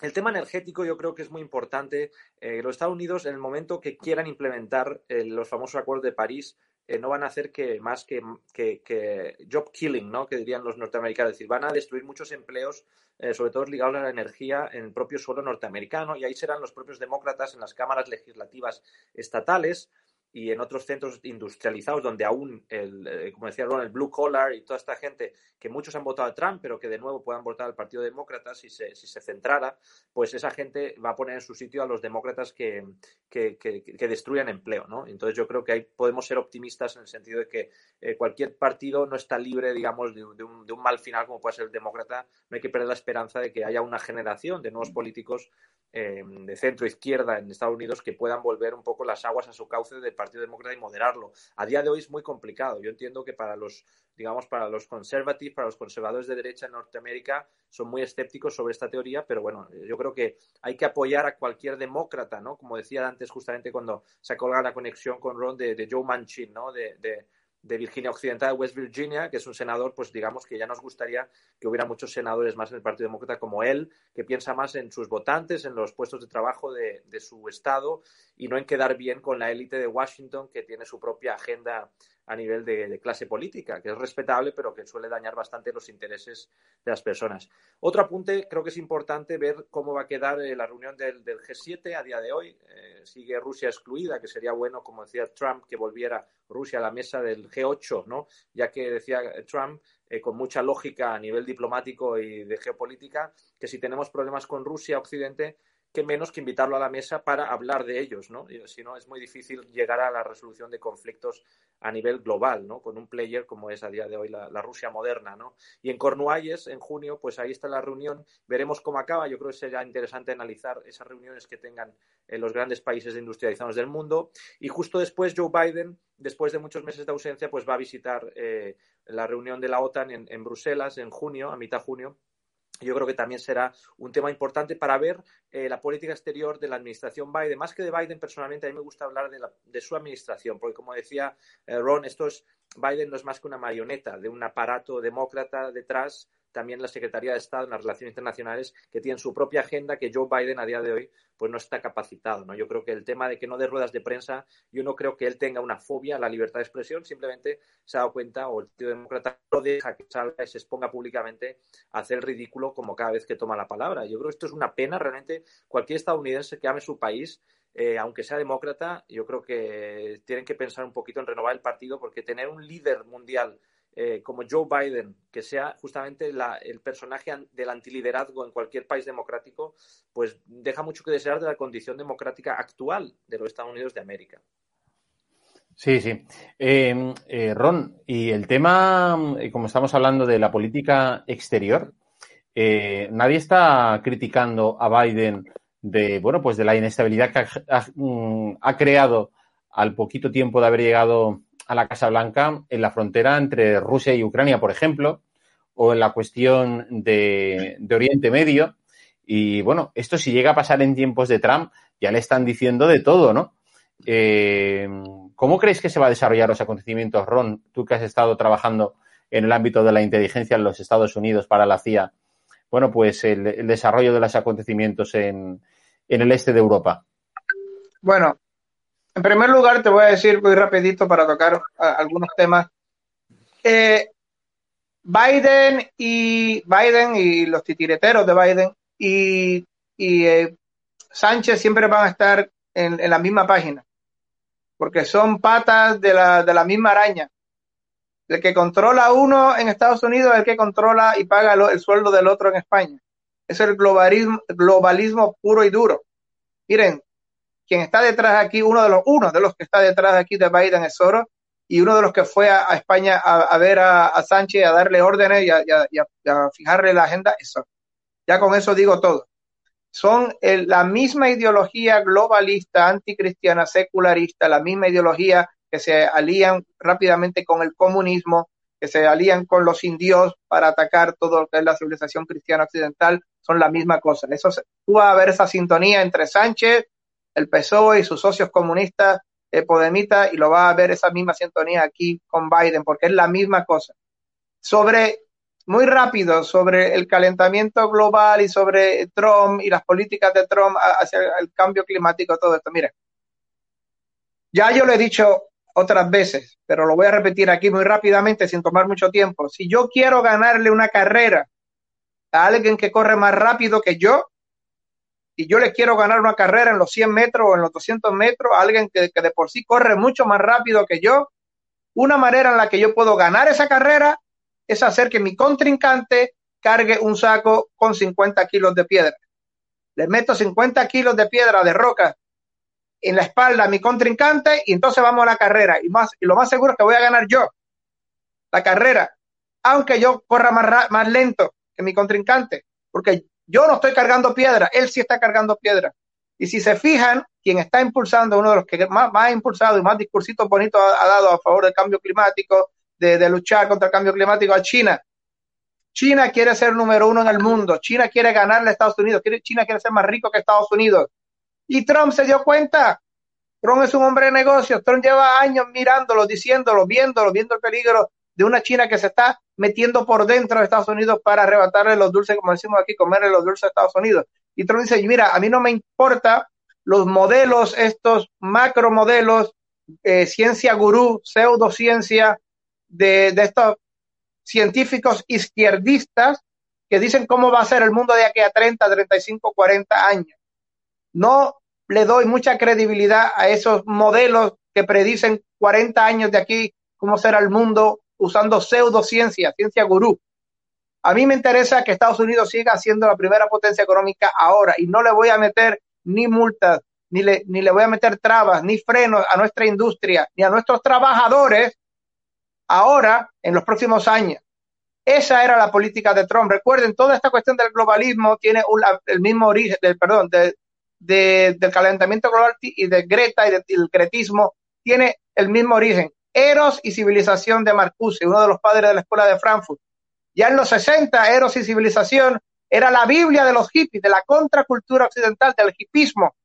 Speaker 4: el tema energético yo creo que es muy importante. Los Estados Unidos, en el momento que quieran implementar los famosos acuerdos de París, eh, no van a hacer que más que, que, job killing, ¿no? Que dirían los norteamericanos. Es decir, van a destruir muchos empleos, eh, sobre todo ligados a la energía en el propio suelo norteamericano, y ahí serán los propios demócratas en las cámaras legislativas estatales y en otros centros industrializados donde aún, el, eh, como decía Ron, el blue collar y toda esta gente que muchos han votado a Trump, pero que de nuevo puedan votar al Partido Demócrata si se, si se centrara, pues esa gente va a poner en su sitio a los demócratas que, que, que, que destruyan empleo. ¿no? Entonces yo creo que ahí podemos ser optimistas en el sentido de que eh, cualquier partido no está libre, digamos, de, de, un, de un mal final como puede ser el demócrata. No hay que perder la esperanza de que haya una generación de nuevos políticos eh, de centro izquierda en Estados Unidos que puedan volver un poco las aguas a su cauce del Partido Demócrata y moderarlo. A día de hoy es muy complicado. Yo entiendo que para los, digamos, para los conservativos, para los conservadores de derecha en Norteamérica, son muy escépticos sobre esta teoría, pero bueno, yo creo que hay que apoyar a cualquier demócrata, ¿no? Como decía antes, justamente cuando se colga la conexión con Ron de, Joe Manchin, ¿no? De, de Virginia Occidental, de West Virginia, que es un senador, pues digamos que ya nos gustaría que hubiera muchos senadores más en el Partido Demócrata como él, que piensa más en sus votantes, en los puestos de trabajo de, de su estado y no en quedar bien con la élite de Washington, que tiene su propia agenda a nivel de, clase política, que es respetable, pero que suele dañar bastante los intereses de las personas. Otro apunte, creo que es importante ver cómo va a quedar eh, la reunión del, del, G7 a día de hoy. Eh, sigue Rusia excluida, que sería bueno, como decía Trump, que volviera Rusia a la mesa del G8, ¿no? Ya que decía Trump, eh, con mucha lógica a nivel diplomático y de geopolítica, que si tenemos problemas con Rusia, Occidente, que menos que invitarlo a la mesa para hablar de ellos, ¿no? Si no, es muy difícil llegar a la resolución de conflictos a nivel global, ¿no? Con un player como es a día de hoy la, Rusia moderna, ¿no? Y en Cornualles, en junio, pues ahí está la reunión, veremos cómo acaba, yo creo que será interesante analizar esas reuniones que tengan en los grandes países industrializados del mundo, y justo después Joe Biden, después de muchos meses de ausencia, pues va a visitar eh, la reunión de la OTAN en, en Bruselas en junio, a mitad junio, yo creo que también será un tema importante para ver eh, la política exterior de la administración Biden. Más que de Biden personalmente, a mí me gusta hablar de, la, de su administración, porque como decía eh, Ron, esto es, Biden no es más que una marioneta de un aparato demócrata detrás también la Secretaría de Estado en las Relaciones Internacionales, que tienen su propia agenda que Joe Biden a día de hoy pues no está capacitado. ¿no? Yo creo que el tema de que no dé ruedas de prensa, yo no creo que él tenga una fobia a la libertad de expresión, simplemente se ha dado cuenta, o el Partido Demócrata no deja que salga y se exponga públicamente a hacer ridículo como cada vez que toma la palabra. Yo creo que esto es una pena realmente. Cualquier estadounidense que ame su país eh, aunque sea demócrata, yo creo que tienen que pensar un poquito en renovar el partido porque tener un líder mundial eh, como Joe Biden, que sea justamente el personaje del antiliderazgo en cualquier país democrático, pues deja mucho que desear de la condición democrática actual de los Estados Unidos de América.
Speaker 3: Sí, sí. Eh, eh, Ron, y el tema, como estamos hablando de la política exterior, nadie está criticando a Biden de, bueno, pues de la inestabilidad que ha, mm, ha creado al poquito tiempo de haber llegado a la Casa Blanca en la frontera entre Rusia y Ucrania, por ejemplo, o en la cuestión de, Oriente Medio. Y bueno, esto si llega a pasar en tiempos de Trump, ya le están diciendo de todo, ¿no? Eh, ¿Cómo crees que se va a desarrollar los acontecimientos, Ron? Tú que has estado trabajando en el ámbito de la inteligencia en los Estados Unidos para la CIA. Bueno, pues el, el desarrollo de los acontecimientos en, en el este de Europa.
Speaker 5: Bueno, en primer lugar, te voy a decir muy rapidito para tocar algunos temas. Eh, Biden y Biden y los titireteros de Biden y, eh, Sánchez siempre van a estar en, la misma página, porque son patas de la, de la misma araña. El que controla uno en Estados Unidos es el que controla y paga el sueldo del otro en España. Es el globalismo, globalismo puro y duro. Miren, quien está detrás aquí, uno de los, uno de los que está detrás aquí de Biden es Soros, y uno de los que fue a, a España a, a ver a, a, Sánchez, a darle órdenes y a, y a, fijarle la agenda, eso. Ya con eso digo todo. Son el, la misma ideología globalista, anticristiana, secularista, la misma ideología que se alían rápidamente con el comunismo, que se alían con los indios para atacar todo lo que es la civilización cristiana occidental, son la misma cosa. Eso, tú vas a ver esa sintonía entre Sánchez, el PSOE y sus socios comunistas eh, y lo va a ver esa misma sintonía aquí con Biden, porque es la misma cosa. Sobre, muy rápido, sobre el calentamiento global y sobre Trump y las políticas de Trump hacia el cambio climático, todo esto. Mira, ya yo lo he dicho otras veces, pero lo voy a repetir aquí muy rápidamente sin tomar mucho tiempo. Si yo quiero ganarle una carrera a alguien que corre más rápido que yo, y yo le quiero ganar una carrera en los 100 metros o en los 200 metros alguien que, que, de por sí corre mucho más rápido que yo, una manera en la que yo puedo ganar esa carrera es hacer que mi contrincante cargue un saco con 50 kilos de piedra. Le meto 50 kilos de piedra de roca en la espalda a mi contrincante y entonces vamos a la carrera. Y, más, y lo más seguro es que voy a ganar yo la carrera, aunque yo corra más, más lento que mi contrincante, porque yo no estoy cargando piedra, él sí está cargando piedra. Y si se fijan, quien está impulsando, uno de los que más, ha impulsado y más discursitos bonitos ha, dado a favor del cambio climático, de, de, luchar contra el cambio climático, a China. China quiere ser número uno en el mundo. China quiere ganarle a Estados Unidos. China quiere ser más rico que Estados Unidos. Y Trump se dio cuenta. Trump es un hombre de negocios. Trump lleva años mirándolo, diciéndolo, viéndolo, viendo el peligro de una China que se está metiendo por dentro de Estados Unidos para arrebatarle los dulces, como decimos aquí, comerle los dulces a Estados Unidos. Y Trump dice, mira, a mí no me importa los modelos, estos macro modelos, eh, ciencia gurú, pseudociencia de, de estos científicos izquierdistas que dicen cómo va a ser el mundo de aquí a 30, 35, 40 años. No le doy mucha credibilidad a esos modelos que predicen 40 años de aquí cómo será el mundo usando pseudociencia, ciencia gurú. A mí me interesa que Estados Unidos siga siendo la primera potencia económica ahora y no le voy a meter ni multas, ni le, ni le voy a meter trabas, ni frenos a nuestra industria, ni a nuestros trabajadores ahora en los próximos años. Esa era la política de Trump. Recuerden, toda esta cuestión del globalismo tiene un, el mismo origen, del, perdón, de, de, del calentamiento global y de Greta y del cretismo, tiene el mismo origen. Eros y civilización de Marcuse, uno de los padres de la escuela de Frankfurt. Ya en los 60, Eros y civilización era la Biblia de los hippies, de la contracultura occidental, del hipismo.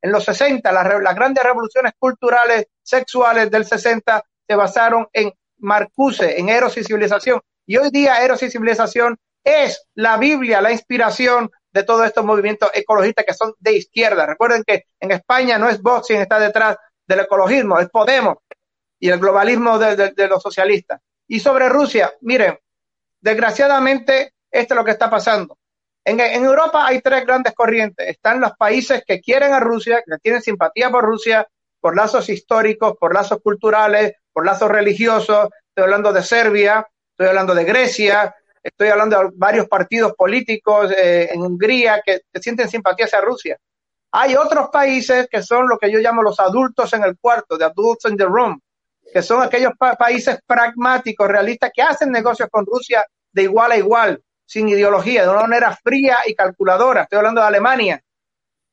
Speaker 5: En los 60, las, las grandes revoluciones culturales, sexuales del 60 se basaron en Marcuse, en Eros y Civilización. Y hoy día Eros y Civilización es la Biblia, la inspiración de todos estos movimientos ecologistas que son de izquierda. Recuerden que en España no es Vox quien está detrás del ecologismo, es Podemos y el globalismo de, los socialistas. Y sobre Rusia, miren, desgraciadamente esto es lo que está pasando. En, Europa hay tres grandes corrientes. Están los países que quieren a Rusia, que tienen simpatía por Rusia, por lazos históricos, por lazos culturales, por lazos religiosos. Estoy hablando de Serbia, estoy hablando de Grecia, estoy hablando de varios partidos políticos eh, en Hungría que, que, sienten simpatía hacia Rusia. Hay otros países que son lo que yo llamo los adultos en el cuarto, de adults in the room, que son aquellos pa países pragmáticos, realistas, que hacen negocios con Rusia de igual a igual, sin ideología, de una manera fría y calculadora. Estoy hablando de Alemania,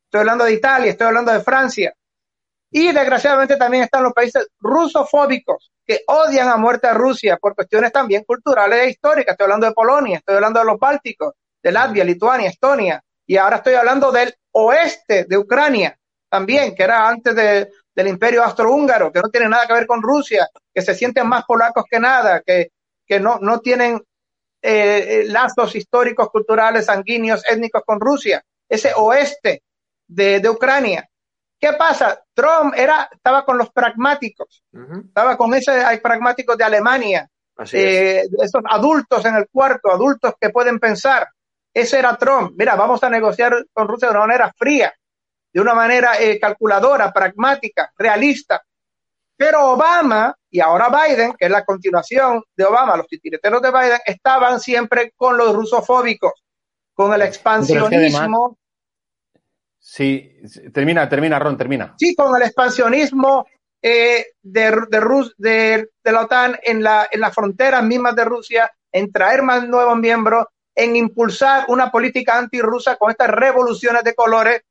Speaker 5: estoy hablando de Italia, estoy hablando de Francia. Y desgraciadamente también están los países rusofóbicos que odian a muerte a Rusia por cuestiones también culturales e históricas. Estoy hablando de Polonia, estoy hablando de los Bálticos, de Latvia, Lituania, Estonia. Y ahora estoy hablando del oeste de Ucrania también, que era antes de, del imperio austrohúngaro, que no tiene nada que ver con Rusia, que se sienten más polacos que nada, que, que no, no tienen eh, lazos históricos, culturales, sanguíneos, étnicos con Rusia. Ese oeste de, de Ucrania. ¿Qué pasa? Trump era, estaba con los pragmáticos, uh -huh. estaba con ese pragmáticos de Alemania, eh, esos adultos en el cuarto, adultos que pueden pensar. Ese era Trump. Mira, vamos a negociar con Rusia de una manera fría, de una manera eh, calculadora, pragmática, realista. Pero Obama y ahora Biden, que es la continuación de Obama, los titireteros de Biden, estaban siempre con los rusofóbicos, con el expansionismo.
Speaker 3: Sí, termina, termina, Ron, termina.
Speaker 5: Sí, con el expansionismo eh, de, de, Rus, de, de, la OTAN en, la, en las fronteras mismas de Rusia, en traer más nuevos miembros, en impulsar una política antirrusa con estas revoluciones de colores,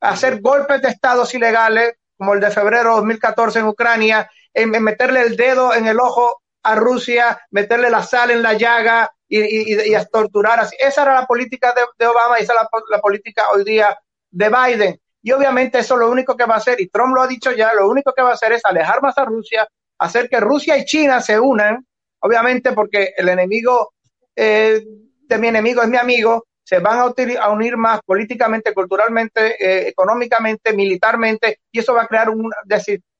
Speaker 5: hacer golpes de estados ilegales, como el de febrero de 2014 en Ucrania, en, meterle el dedo en el ojo a Rusia, meterle la sal en la llaga y, y, a torturar así. Esa era la política de, de Obama y esa es la, la política hoy día de Biden. Y obviamente eso lo único que va a hacer, y Trump lo ha dicho ya, lo único que va a hacer es alejar más a Rusia, hacer que Rusia y China se unan, obviamente porque el enemigo eh, de mi enemigo es mi amigo, se van a, a unir más políticamente, culturalmente, eh, económicamente, militarmente, y eso va a crear un,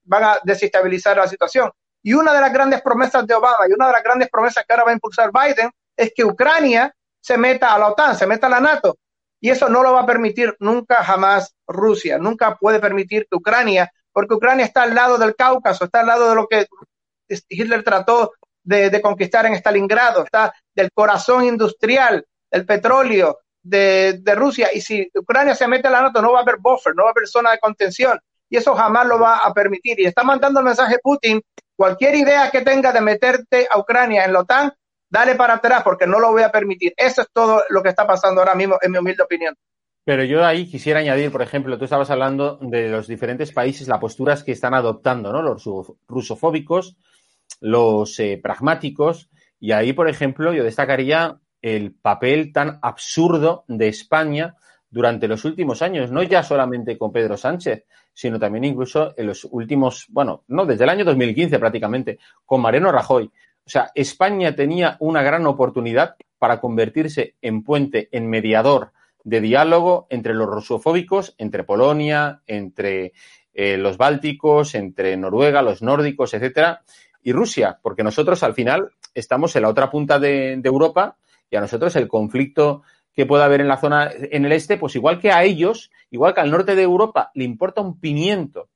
Speaker 5: van a desestabilizar la situación. Y una de las grandes promesas de Obama y una de las grandes promesas que ahora va a impulsar Biden es que Ucrania se meta a la OTAN, se meta a la NATO. Y eso no lo va a permitir nunca jamás Rusia, nunca puede permitir que Ucrania, porque Ucrania está al lado del Cáucaso, está al lado de lo que Hitler trató de, de conquistar en Stalingrado, está del corazón industrial, del petróleo de, de, Rusia. Y si Ucrania se mete a la NATO, no va a haber buffer, no va a haber zona de contención. Y eso jamás lo va a permitir. Y está mandando el mensaje Putin, cualquier idea que tenga de meterte a Ucrania en la OTAN, dale para atrás porque no lo voy a permitir. Eso es todo lo que está pasando ahora mismo, en mi humilde opinión.
Speaker 3: Pero yo ahí quisiera añadir, por ejemplo, tú estabas hablando de los diferentes países, las posturas que están adoptando, ¿no? Los rusofóbicos, los eh, pragmáticos, y ahí, por ejemplo, yo destacaría el papel tan absurdo de España durante los últimos años, no ya solamente con Pedro Sánchez, sino también incluso en los últimos, bueno, no, desde el año 2015 prácticamente, con Mariano Rajoy. O sea, España tenía una gran oportunidad para convertirse en puente, en mediador de diálogo entre los rusofóbicos, entre Polonia, entre eh, los bálticos, entre Noruega, los nórdicos, etcétera, y Rusia, porque nosotros al final estamos en la otra punta de, de Europa y a nosotros el conflicto que pueda haber en la zona, en el este, pues igual que a ellos, igual que al norte de Europa, le importa un pimiento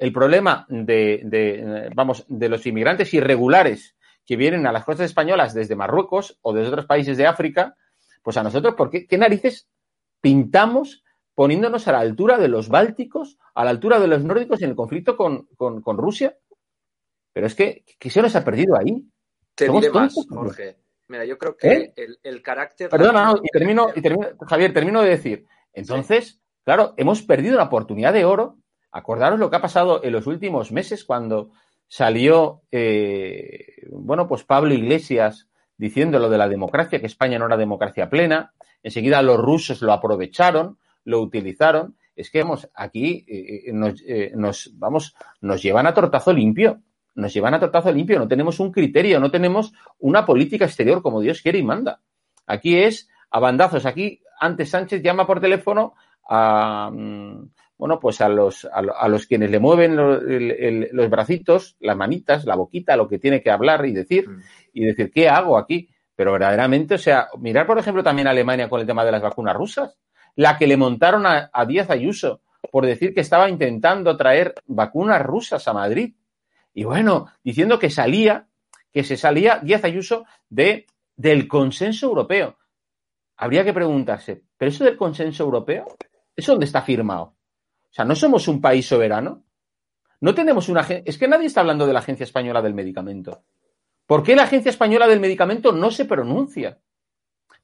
Speaker 3: el problema de, de, vamos, de los inmigrantes irregulares que vienen a las costas españolas desde Marruecos o desde otros países de África, pues a nosotros, ¿por qué, qué narices pintamos poniéndonos a la altura de los bálticos, a la altura de los nórdicos en el conflicto con, con, con Rusia? Pero es que, ¿qué se nos ha perdido ahí?
Speaker 4: Te diré más, Jorge. Mira, yo creo que ¿Eh? el, el, carácter.
Speaker 3: Perdona, no, y termino, y termino, Javier, termino de decir. Entonces, sí. claro, hemos perdido una oportunidad de oro. Acordaros lo que ha pasado en los últimos meses cuando salió, eh, bueno, pues Pablo Iglesias diciendo lo de la democracia, que España no era democracia plena. Enseguida los rusos lo aprovecharon, lo utilizaron. Es que vamos, aquí eh, nos, eh, nos, vamos, nos llevan a tortazo limpio. Nos llevan a tortazo limpio. No tenemos un criterio, no tenemos una política exterior como Dios quiere y manda. Aquí es a bandazos. Aquí antes Sánchez llama por teléfono a, mm, bueno, pues a los, a, a los quienes le mueven lo- el- el- los bracitos, las manitas, la boquita, lo que tiene que hablar y decir,
Speaker 4: Mm.
Speaker 3: y decir, ¿qué hago aquí? Pero verdaderamente, o sea, mirar, por ejemplo, también a Alemania con el tema de las vacunas rusas, la que le montaron a, a Díaz Ayuso por decir que estaba intentando traer vacunas rusas a Madrid. Y bueno, diciendo que salía, que se salía Díaz Ayuso de, del consenso europeo. Habría que preguntarse, ¿pero eso del consenso europeo? ¿Eso dónde está firmado? O sea, ¿no somos un país soberano? No tenemos una Es que nadie está hablando de la Agencia Española del Medicamento. ¿Por qué la Agencia Española del Medicamento no se pronuncia?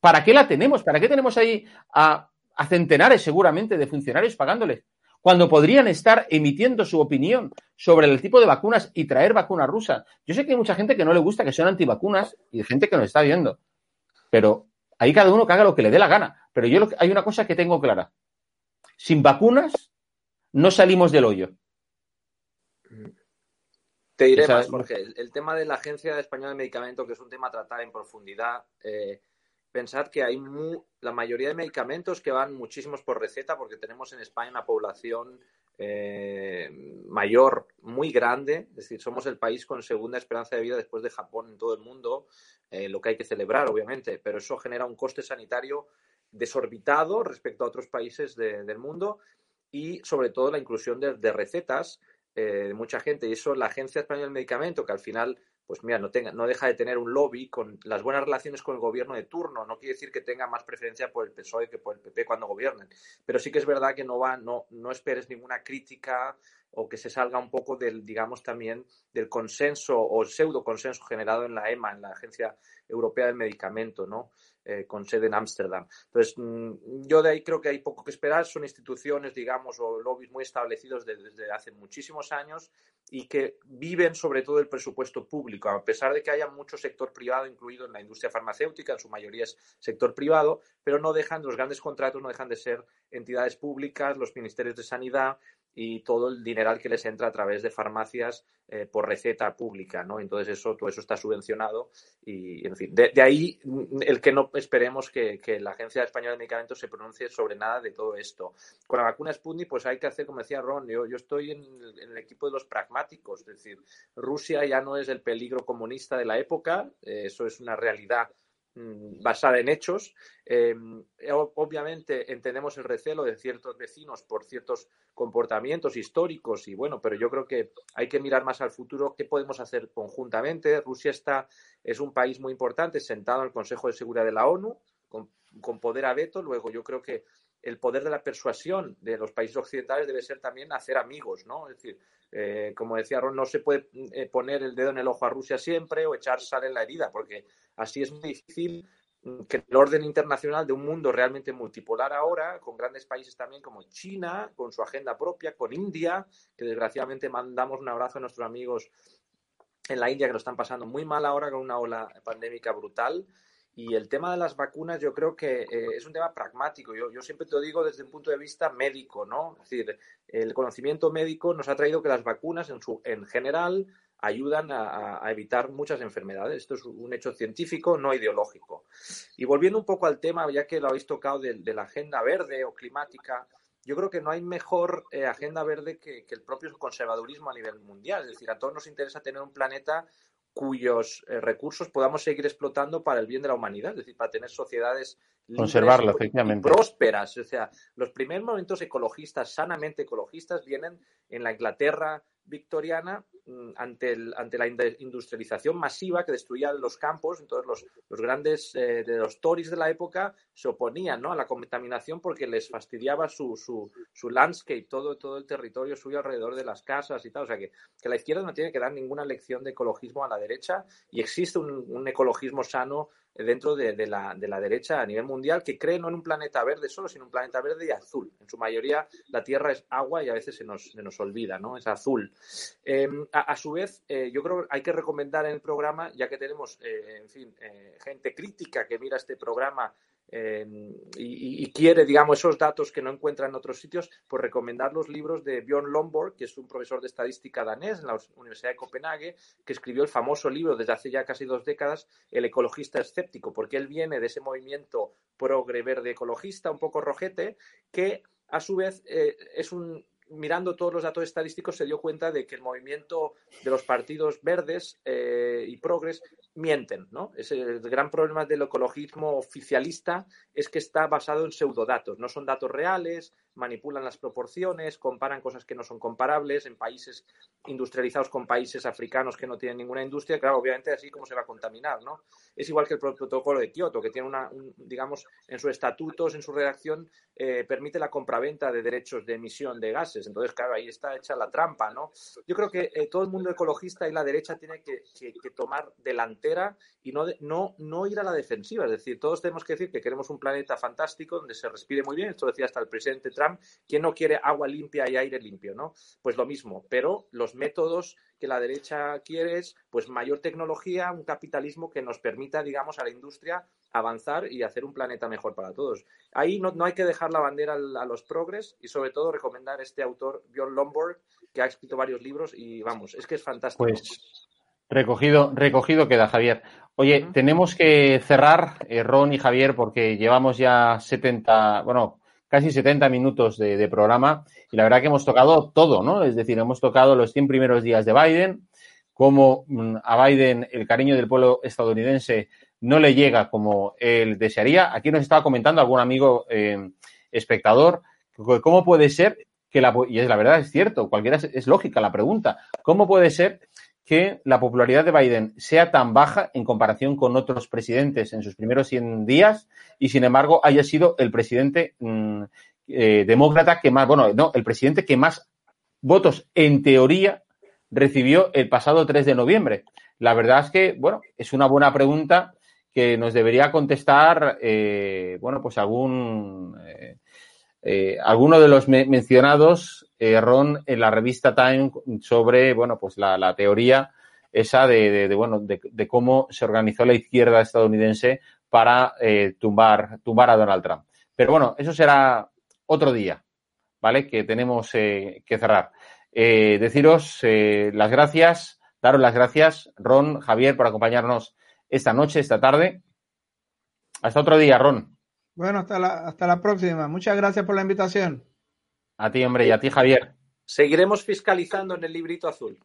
Speaker 3: ¿Para qué la tenemos? ¿Para qué tenemos ahí a, a centenares seguramente de funcionarios pagándoles? Cuando podrían estar emitiendo su opinión sobre el tipo de vacunas y traer vacunas rusas. Yo sé que hay mucha gente que no le gusta que sean antivacunas y gente que nos está viendo. Pero ahí cada uno que haga lo que le dé la gana. Pero yo hay una cosa que tengo clara. Sin vacunas no salimos del hoyo.
Speaker 4: Te diré
Speaker 3: Esa-
Speaker 4: más, Jorge. El, el tema de la Agencia Española de Medicamento, que es un tema a tratar en profundidad, eh, pensad que hay mu- la mayoría de medicamentos que van muchísimos por receta, porque tenemos en España una población eh, mayor muy grande, es decir, somos el país con segunda esperanza de vida después de Japón en todo el mundo, eh, lo que hay que celebrar, obviamente, pero eso genera un coste sanitario desorbitado respecto a otros países de- del mundo y sobre todo la inclusión de, de recetas eh, de mucha gente. Y eso la Agencia Española del Medicamento, que al final, pues mira, no, tenga, no deja de tener un lobby con las buenas relaciones con el gobierno de turno. No quiere decir que tenga más preferencia por el PSOE que por el PP cuando gobiernen. Pero sí que es verdad que no va, no, no esperes ninguna crítica o que se salga un poco del, digamos, también del consenso o pseudo consenso generado en la EMA, en la Agencia Europea del Medicamento, ¿no? Eh, con sede en Ámsterdam. Entonces, mm, yo de ahí creo que hay poco que esperar. Son instituciones, digamos, o lobbies muy establecidos de- desde hace muchísimos años y que viven sobre todo el presupuesto público, a pesar de que haya mucho sector privado incluido en la industria farmacéutica, en su mayoría es sector privado, pero no dejan, los grandes contratos no dejan de ser entidades públicas, los ministerios de sanidad y todo el dineral que les entra a través de farmacias eh, por receta pública, ¿no? Entonces eso, todo eso está subvencionado y, en fin, de, ahí mm, el que no esperemos que, que la Agencia Española de Medicamentos se pronuncie sobre nada de todo esto. Con la vacuna Sputnik, pues hay que hacer, como decía Ron, yo, yo estoy en el, equipo de los pragmáticos, es decir, Rusia ya no es el peligro comunista de la época, eh, eso es una realidad basada en hechos. O- obviamente entendemos el recelo de ciertos vecinos por ciertos comportamientos históricos y bueno, pero yo creo que hay que mirar más al futuro qué podemos hacer conjuntamente. Rusia está es un país muy importante sentado en el Consejo de Seguridad de la ONU con, con poder a veto. Luego yo creo que el poder de la persuasión de los países occidentales debe ser también hacer amigos, ¿no? Es decir, eh, como decía Ron, no se puede eh, poner el dedo en el ojo a Rusia siempre o echar sal en la herida, porque así es muy difícil que el orden internacional de un mundo realmente multipolar ahora, con grandes países también como China, con su agenda propia, con India, que desgraciadamente mandamos un abrazo a nuestros amigos en la India que lo están pasando muy mal ahora con una ola pandémica brutal. Y el tema de las vacunas yo creo que eh, es un tema pragmático. Yo, yo siempre te lo digo desde un punto de vista médico, ¿no? Es decir, el conocimiento médico nos ha traído que las vacunas en, su, en general ayudan a, a, evitar muchas enfermedades. Esto es un hecho científico, no ideológico. Y volviendo un poco al tema, ya que lo habéis tocado de, de la agenda verde o climática, yo creo que no hay mejor eh, agenda verde que, que, el propio conservadurismo a nivel mundial. Es decir, a todos nos interesa tener un planeta cuyos eh, recursos podamos seguir explotando para el bien de la humanidad, es decir, para tener sociedades
Speaker 3: conservarlo
Speaker 4: y,
Speaker 3: efectivamente
Speaker 4: prósperas. O sea, los primeros momentos ecologistas, sanamente ecologistas, vienen en la Inglaterra victoriana ante, el, ante la industrialización masiva que destruía los campos. Entonces, los, los grandes eh, de los Tories de la época se oponían ¿no? a la contaminación porque les fastidiaba su, su, su, landscape, todo, todo el territorio suyo alrededor de las casas y tal. O sea, que, que la izquierda no tiene que dar ninguna lección de ecologismo a la derecha y existe un, un ecologismo sano dentro de, la, de, la, derecha a nivel mundial que cree no en un planeta verde solo, sino un planeta verde y azul. En su mayoría la Tierra es agua y a veces se nos, se nos olvida, ¿no? Es azul. Eh, a, a, su vez, eh, yo creo que hay que recomendar en el programa, ya que tenemos, eh, en fin, eh, gente crítica que mira este programa eh, y, quiere, digamos, esos datos que no encuentra en otros sitios, pues recomendar los libros de Björn Lomborg, que es un profesor de estadística danés en la Universidad de Copenhague, que escribió el famoso libro desde hace ya casi dos décadas, El ecologista escéptico, porque él viene de ese movimiento progre verde ecologista, un poco rojete, que a su vez eh, es un mirando todos los datos estadísticos, se dio cuenta de que el movimiento de los partidos verdes eh, y progres mienten, ¿no? Es el gran problema del ecologismo oficialista es que está basado en pseudodatos, no son datos reales, manipulan las proporciones, comparan cosas que no son comparables en países industrializados con países africanos que no tienen ninguna industria, claro, obviamente así como se va a contaminar, ¿no? Es igual que el protocolo de Kioto, que tiene una, un, digamos, en sus estatutos, en su redacción, eh, permite la compraventa de derechos de emisión de gases. Entonces, claro, ahí está hecha la trampa, ¿no? Yo creo que eh, todo el mundo ecologista y la derecha tiene que, que, que tomar delantera y no, de, no, no ir a la defensiva. Es decir, todos tenemos que decir que queremos un planeta fantástico donde se respire muy bien. Esto decía hasta el presidente Trump. ¿Quién no quiere agua limpia y aire limpio, no? Pues lo mismo, pero los métodos que la derecha quiere es pues mayor tecnología, un capitalismo que nos permita, digamos, a la industria avanzar y hacer un planeta mejor para todos. Ahí no, no hay que dejar la bandera a los progres y sobre todo recomendar este autor, Bjorn Lomborg, que ha escrito varios libros y vamos, es que es fantástico.
Speaker 3: Pues recogido, recogido queda, Javier. Oye, uh -huh. tenemos que cerrar, eh, Ron y Javier, porque llevamos ya 70, bueno, casi 70 minutos de, de, programa y la verdad que hemos tocado todo, ¿no? Es decir, hemos tocado los 100 primeros días de Biden, cómo mm, a Biden el cariño del pueblo estadounidense no le llega como él desearía. Aquí nos estaba comentando algún amigo eh, espectador, ¿cómo puede ser que la, y es la verdad, es cierto, cualquiera es, es lógica la pregunta, ¿cómo puede ser que la popularidad de Biden sea tan baja en comparación con otros presidentes en sus primeros 100 días y, sin embargo, haya sido el presidente mmm, eh, demócrata que más, bueno, no, el presidente que más votos, en teoría, recibió el pasado 3 de noviembre. La verdad es que, bueno, es una buena pregunta que nos debería contestar, eh, bueno, pues algún, eh, eh, alguno de los me mencionados, eh, Ron, en la revista Time sobre, bueno, pues la, la teoría esa de, de, bueno, de, cómo se organizó la izquierda estadounidense para eh, tumbar, tumbar a Donald Trump. Pero bueno, eso será otro día, ¿vale? Que tenemos que cerrar. Deciros las gracias, daros las gracias, Ron, Javier, por acompañarnos esta noche, esta tarde. Hasta otro día, Ron.
Speaker 5: Bueno, hasta la, hasta la próxima. Muchas gracias por la invitación.
Speaker 3: A ti, hombre, y a ti, Javier.
Speaker 4: Seguiremos fiscalizando en el librito azul.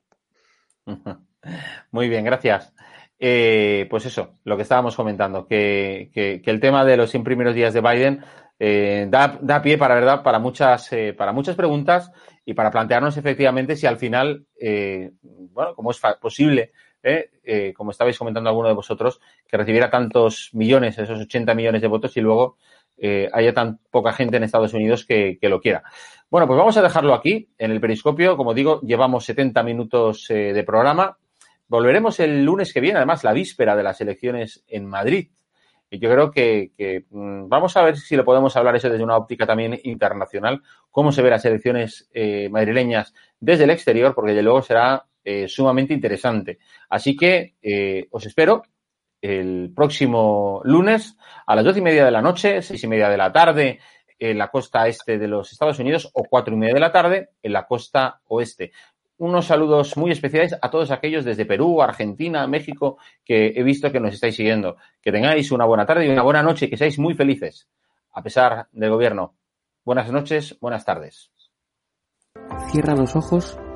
Speaker 3: Muy bien, gracias. Eh, pues eso, lo que estábamos comentando, que, que, que, el tema de los 100 primeros días de Biden eh, da, da, pie para verdad para muchas, eh, para muchas preguntas y para plantearnos efectivamente si al final, eh, bueno, cómo es posible, eh, como estabais comentando alguno de vosotros, que recibiera tantos millones, esos 80 millones de votos y luego eh, haya tan poca gente en Estados Unidos que, que, lo quiera. Bueno, pues vamos a dejarlo aquí en el periscopio. Como digo, llevamos 70 minutos eh, de programa. Volveremos el lunes que viene, además, la víspera de las elecciones en Madrid. Y yo creo que, que mmm, vamos a ver si lo podemos hablar eso desde una óptica también internacional, cómo se ven las elecciones eh, madrileñas desde el exterior, porque de luego será eh, sumamente interesante. Así que eh, os espero el próximo lunes a las doce y media de la noche, seis y media de la tarde en la costa este de los Estados Unidos o cuatro y media de la tarde en la costa oeste. Unos saludos muy especiales a todos aquellos desde Perú, Argentina, México, que he visto que nos estáis siguiendo. Que tengáis una buena tarde y una buena noche y que seáis muy felices, a pesar del gobierno. Buenas noches, buenas tardes.
Speaker 2: Cierra los ojos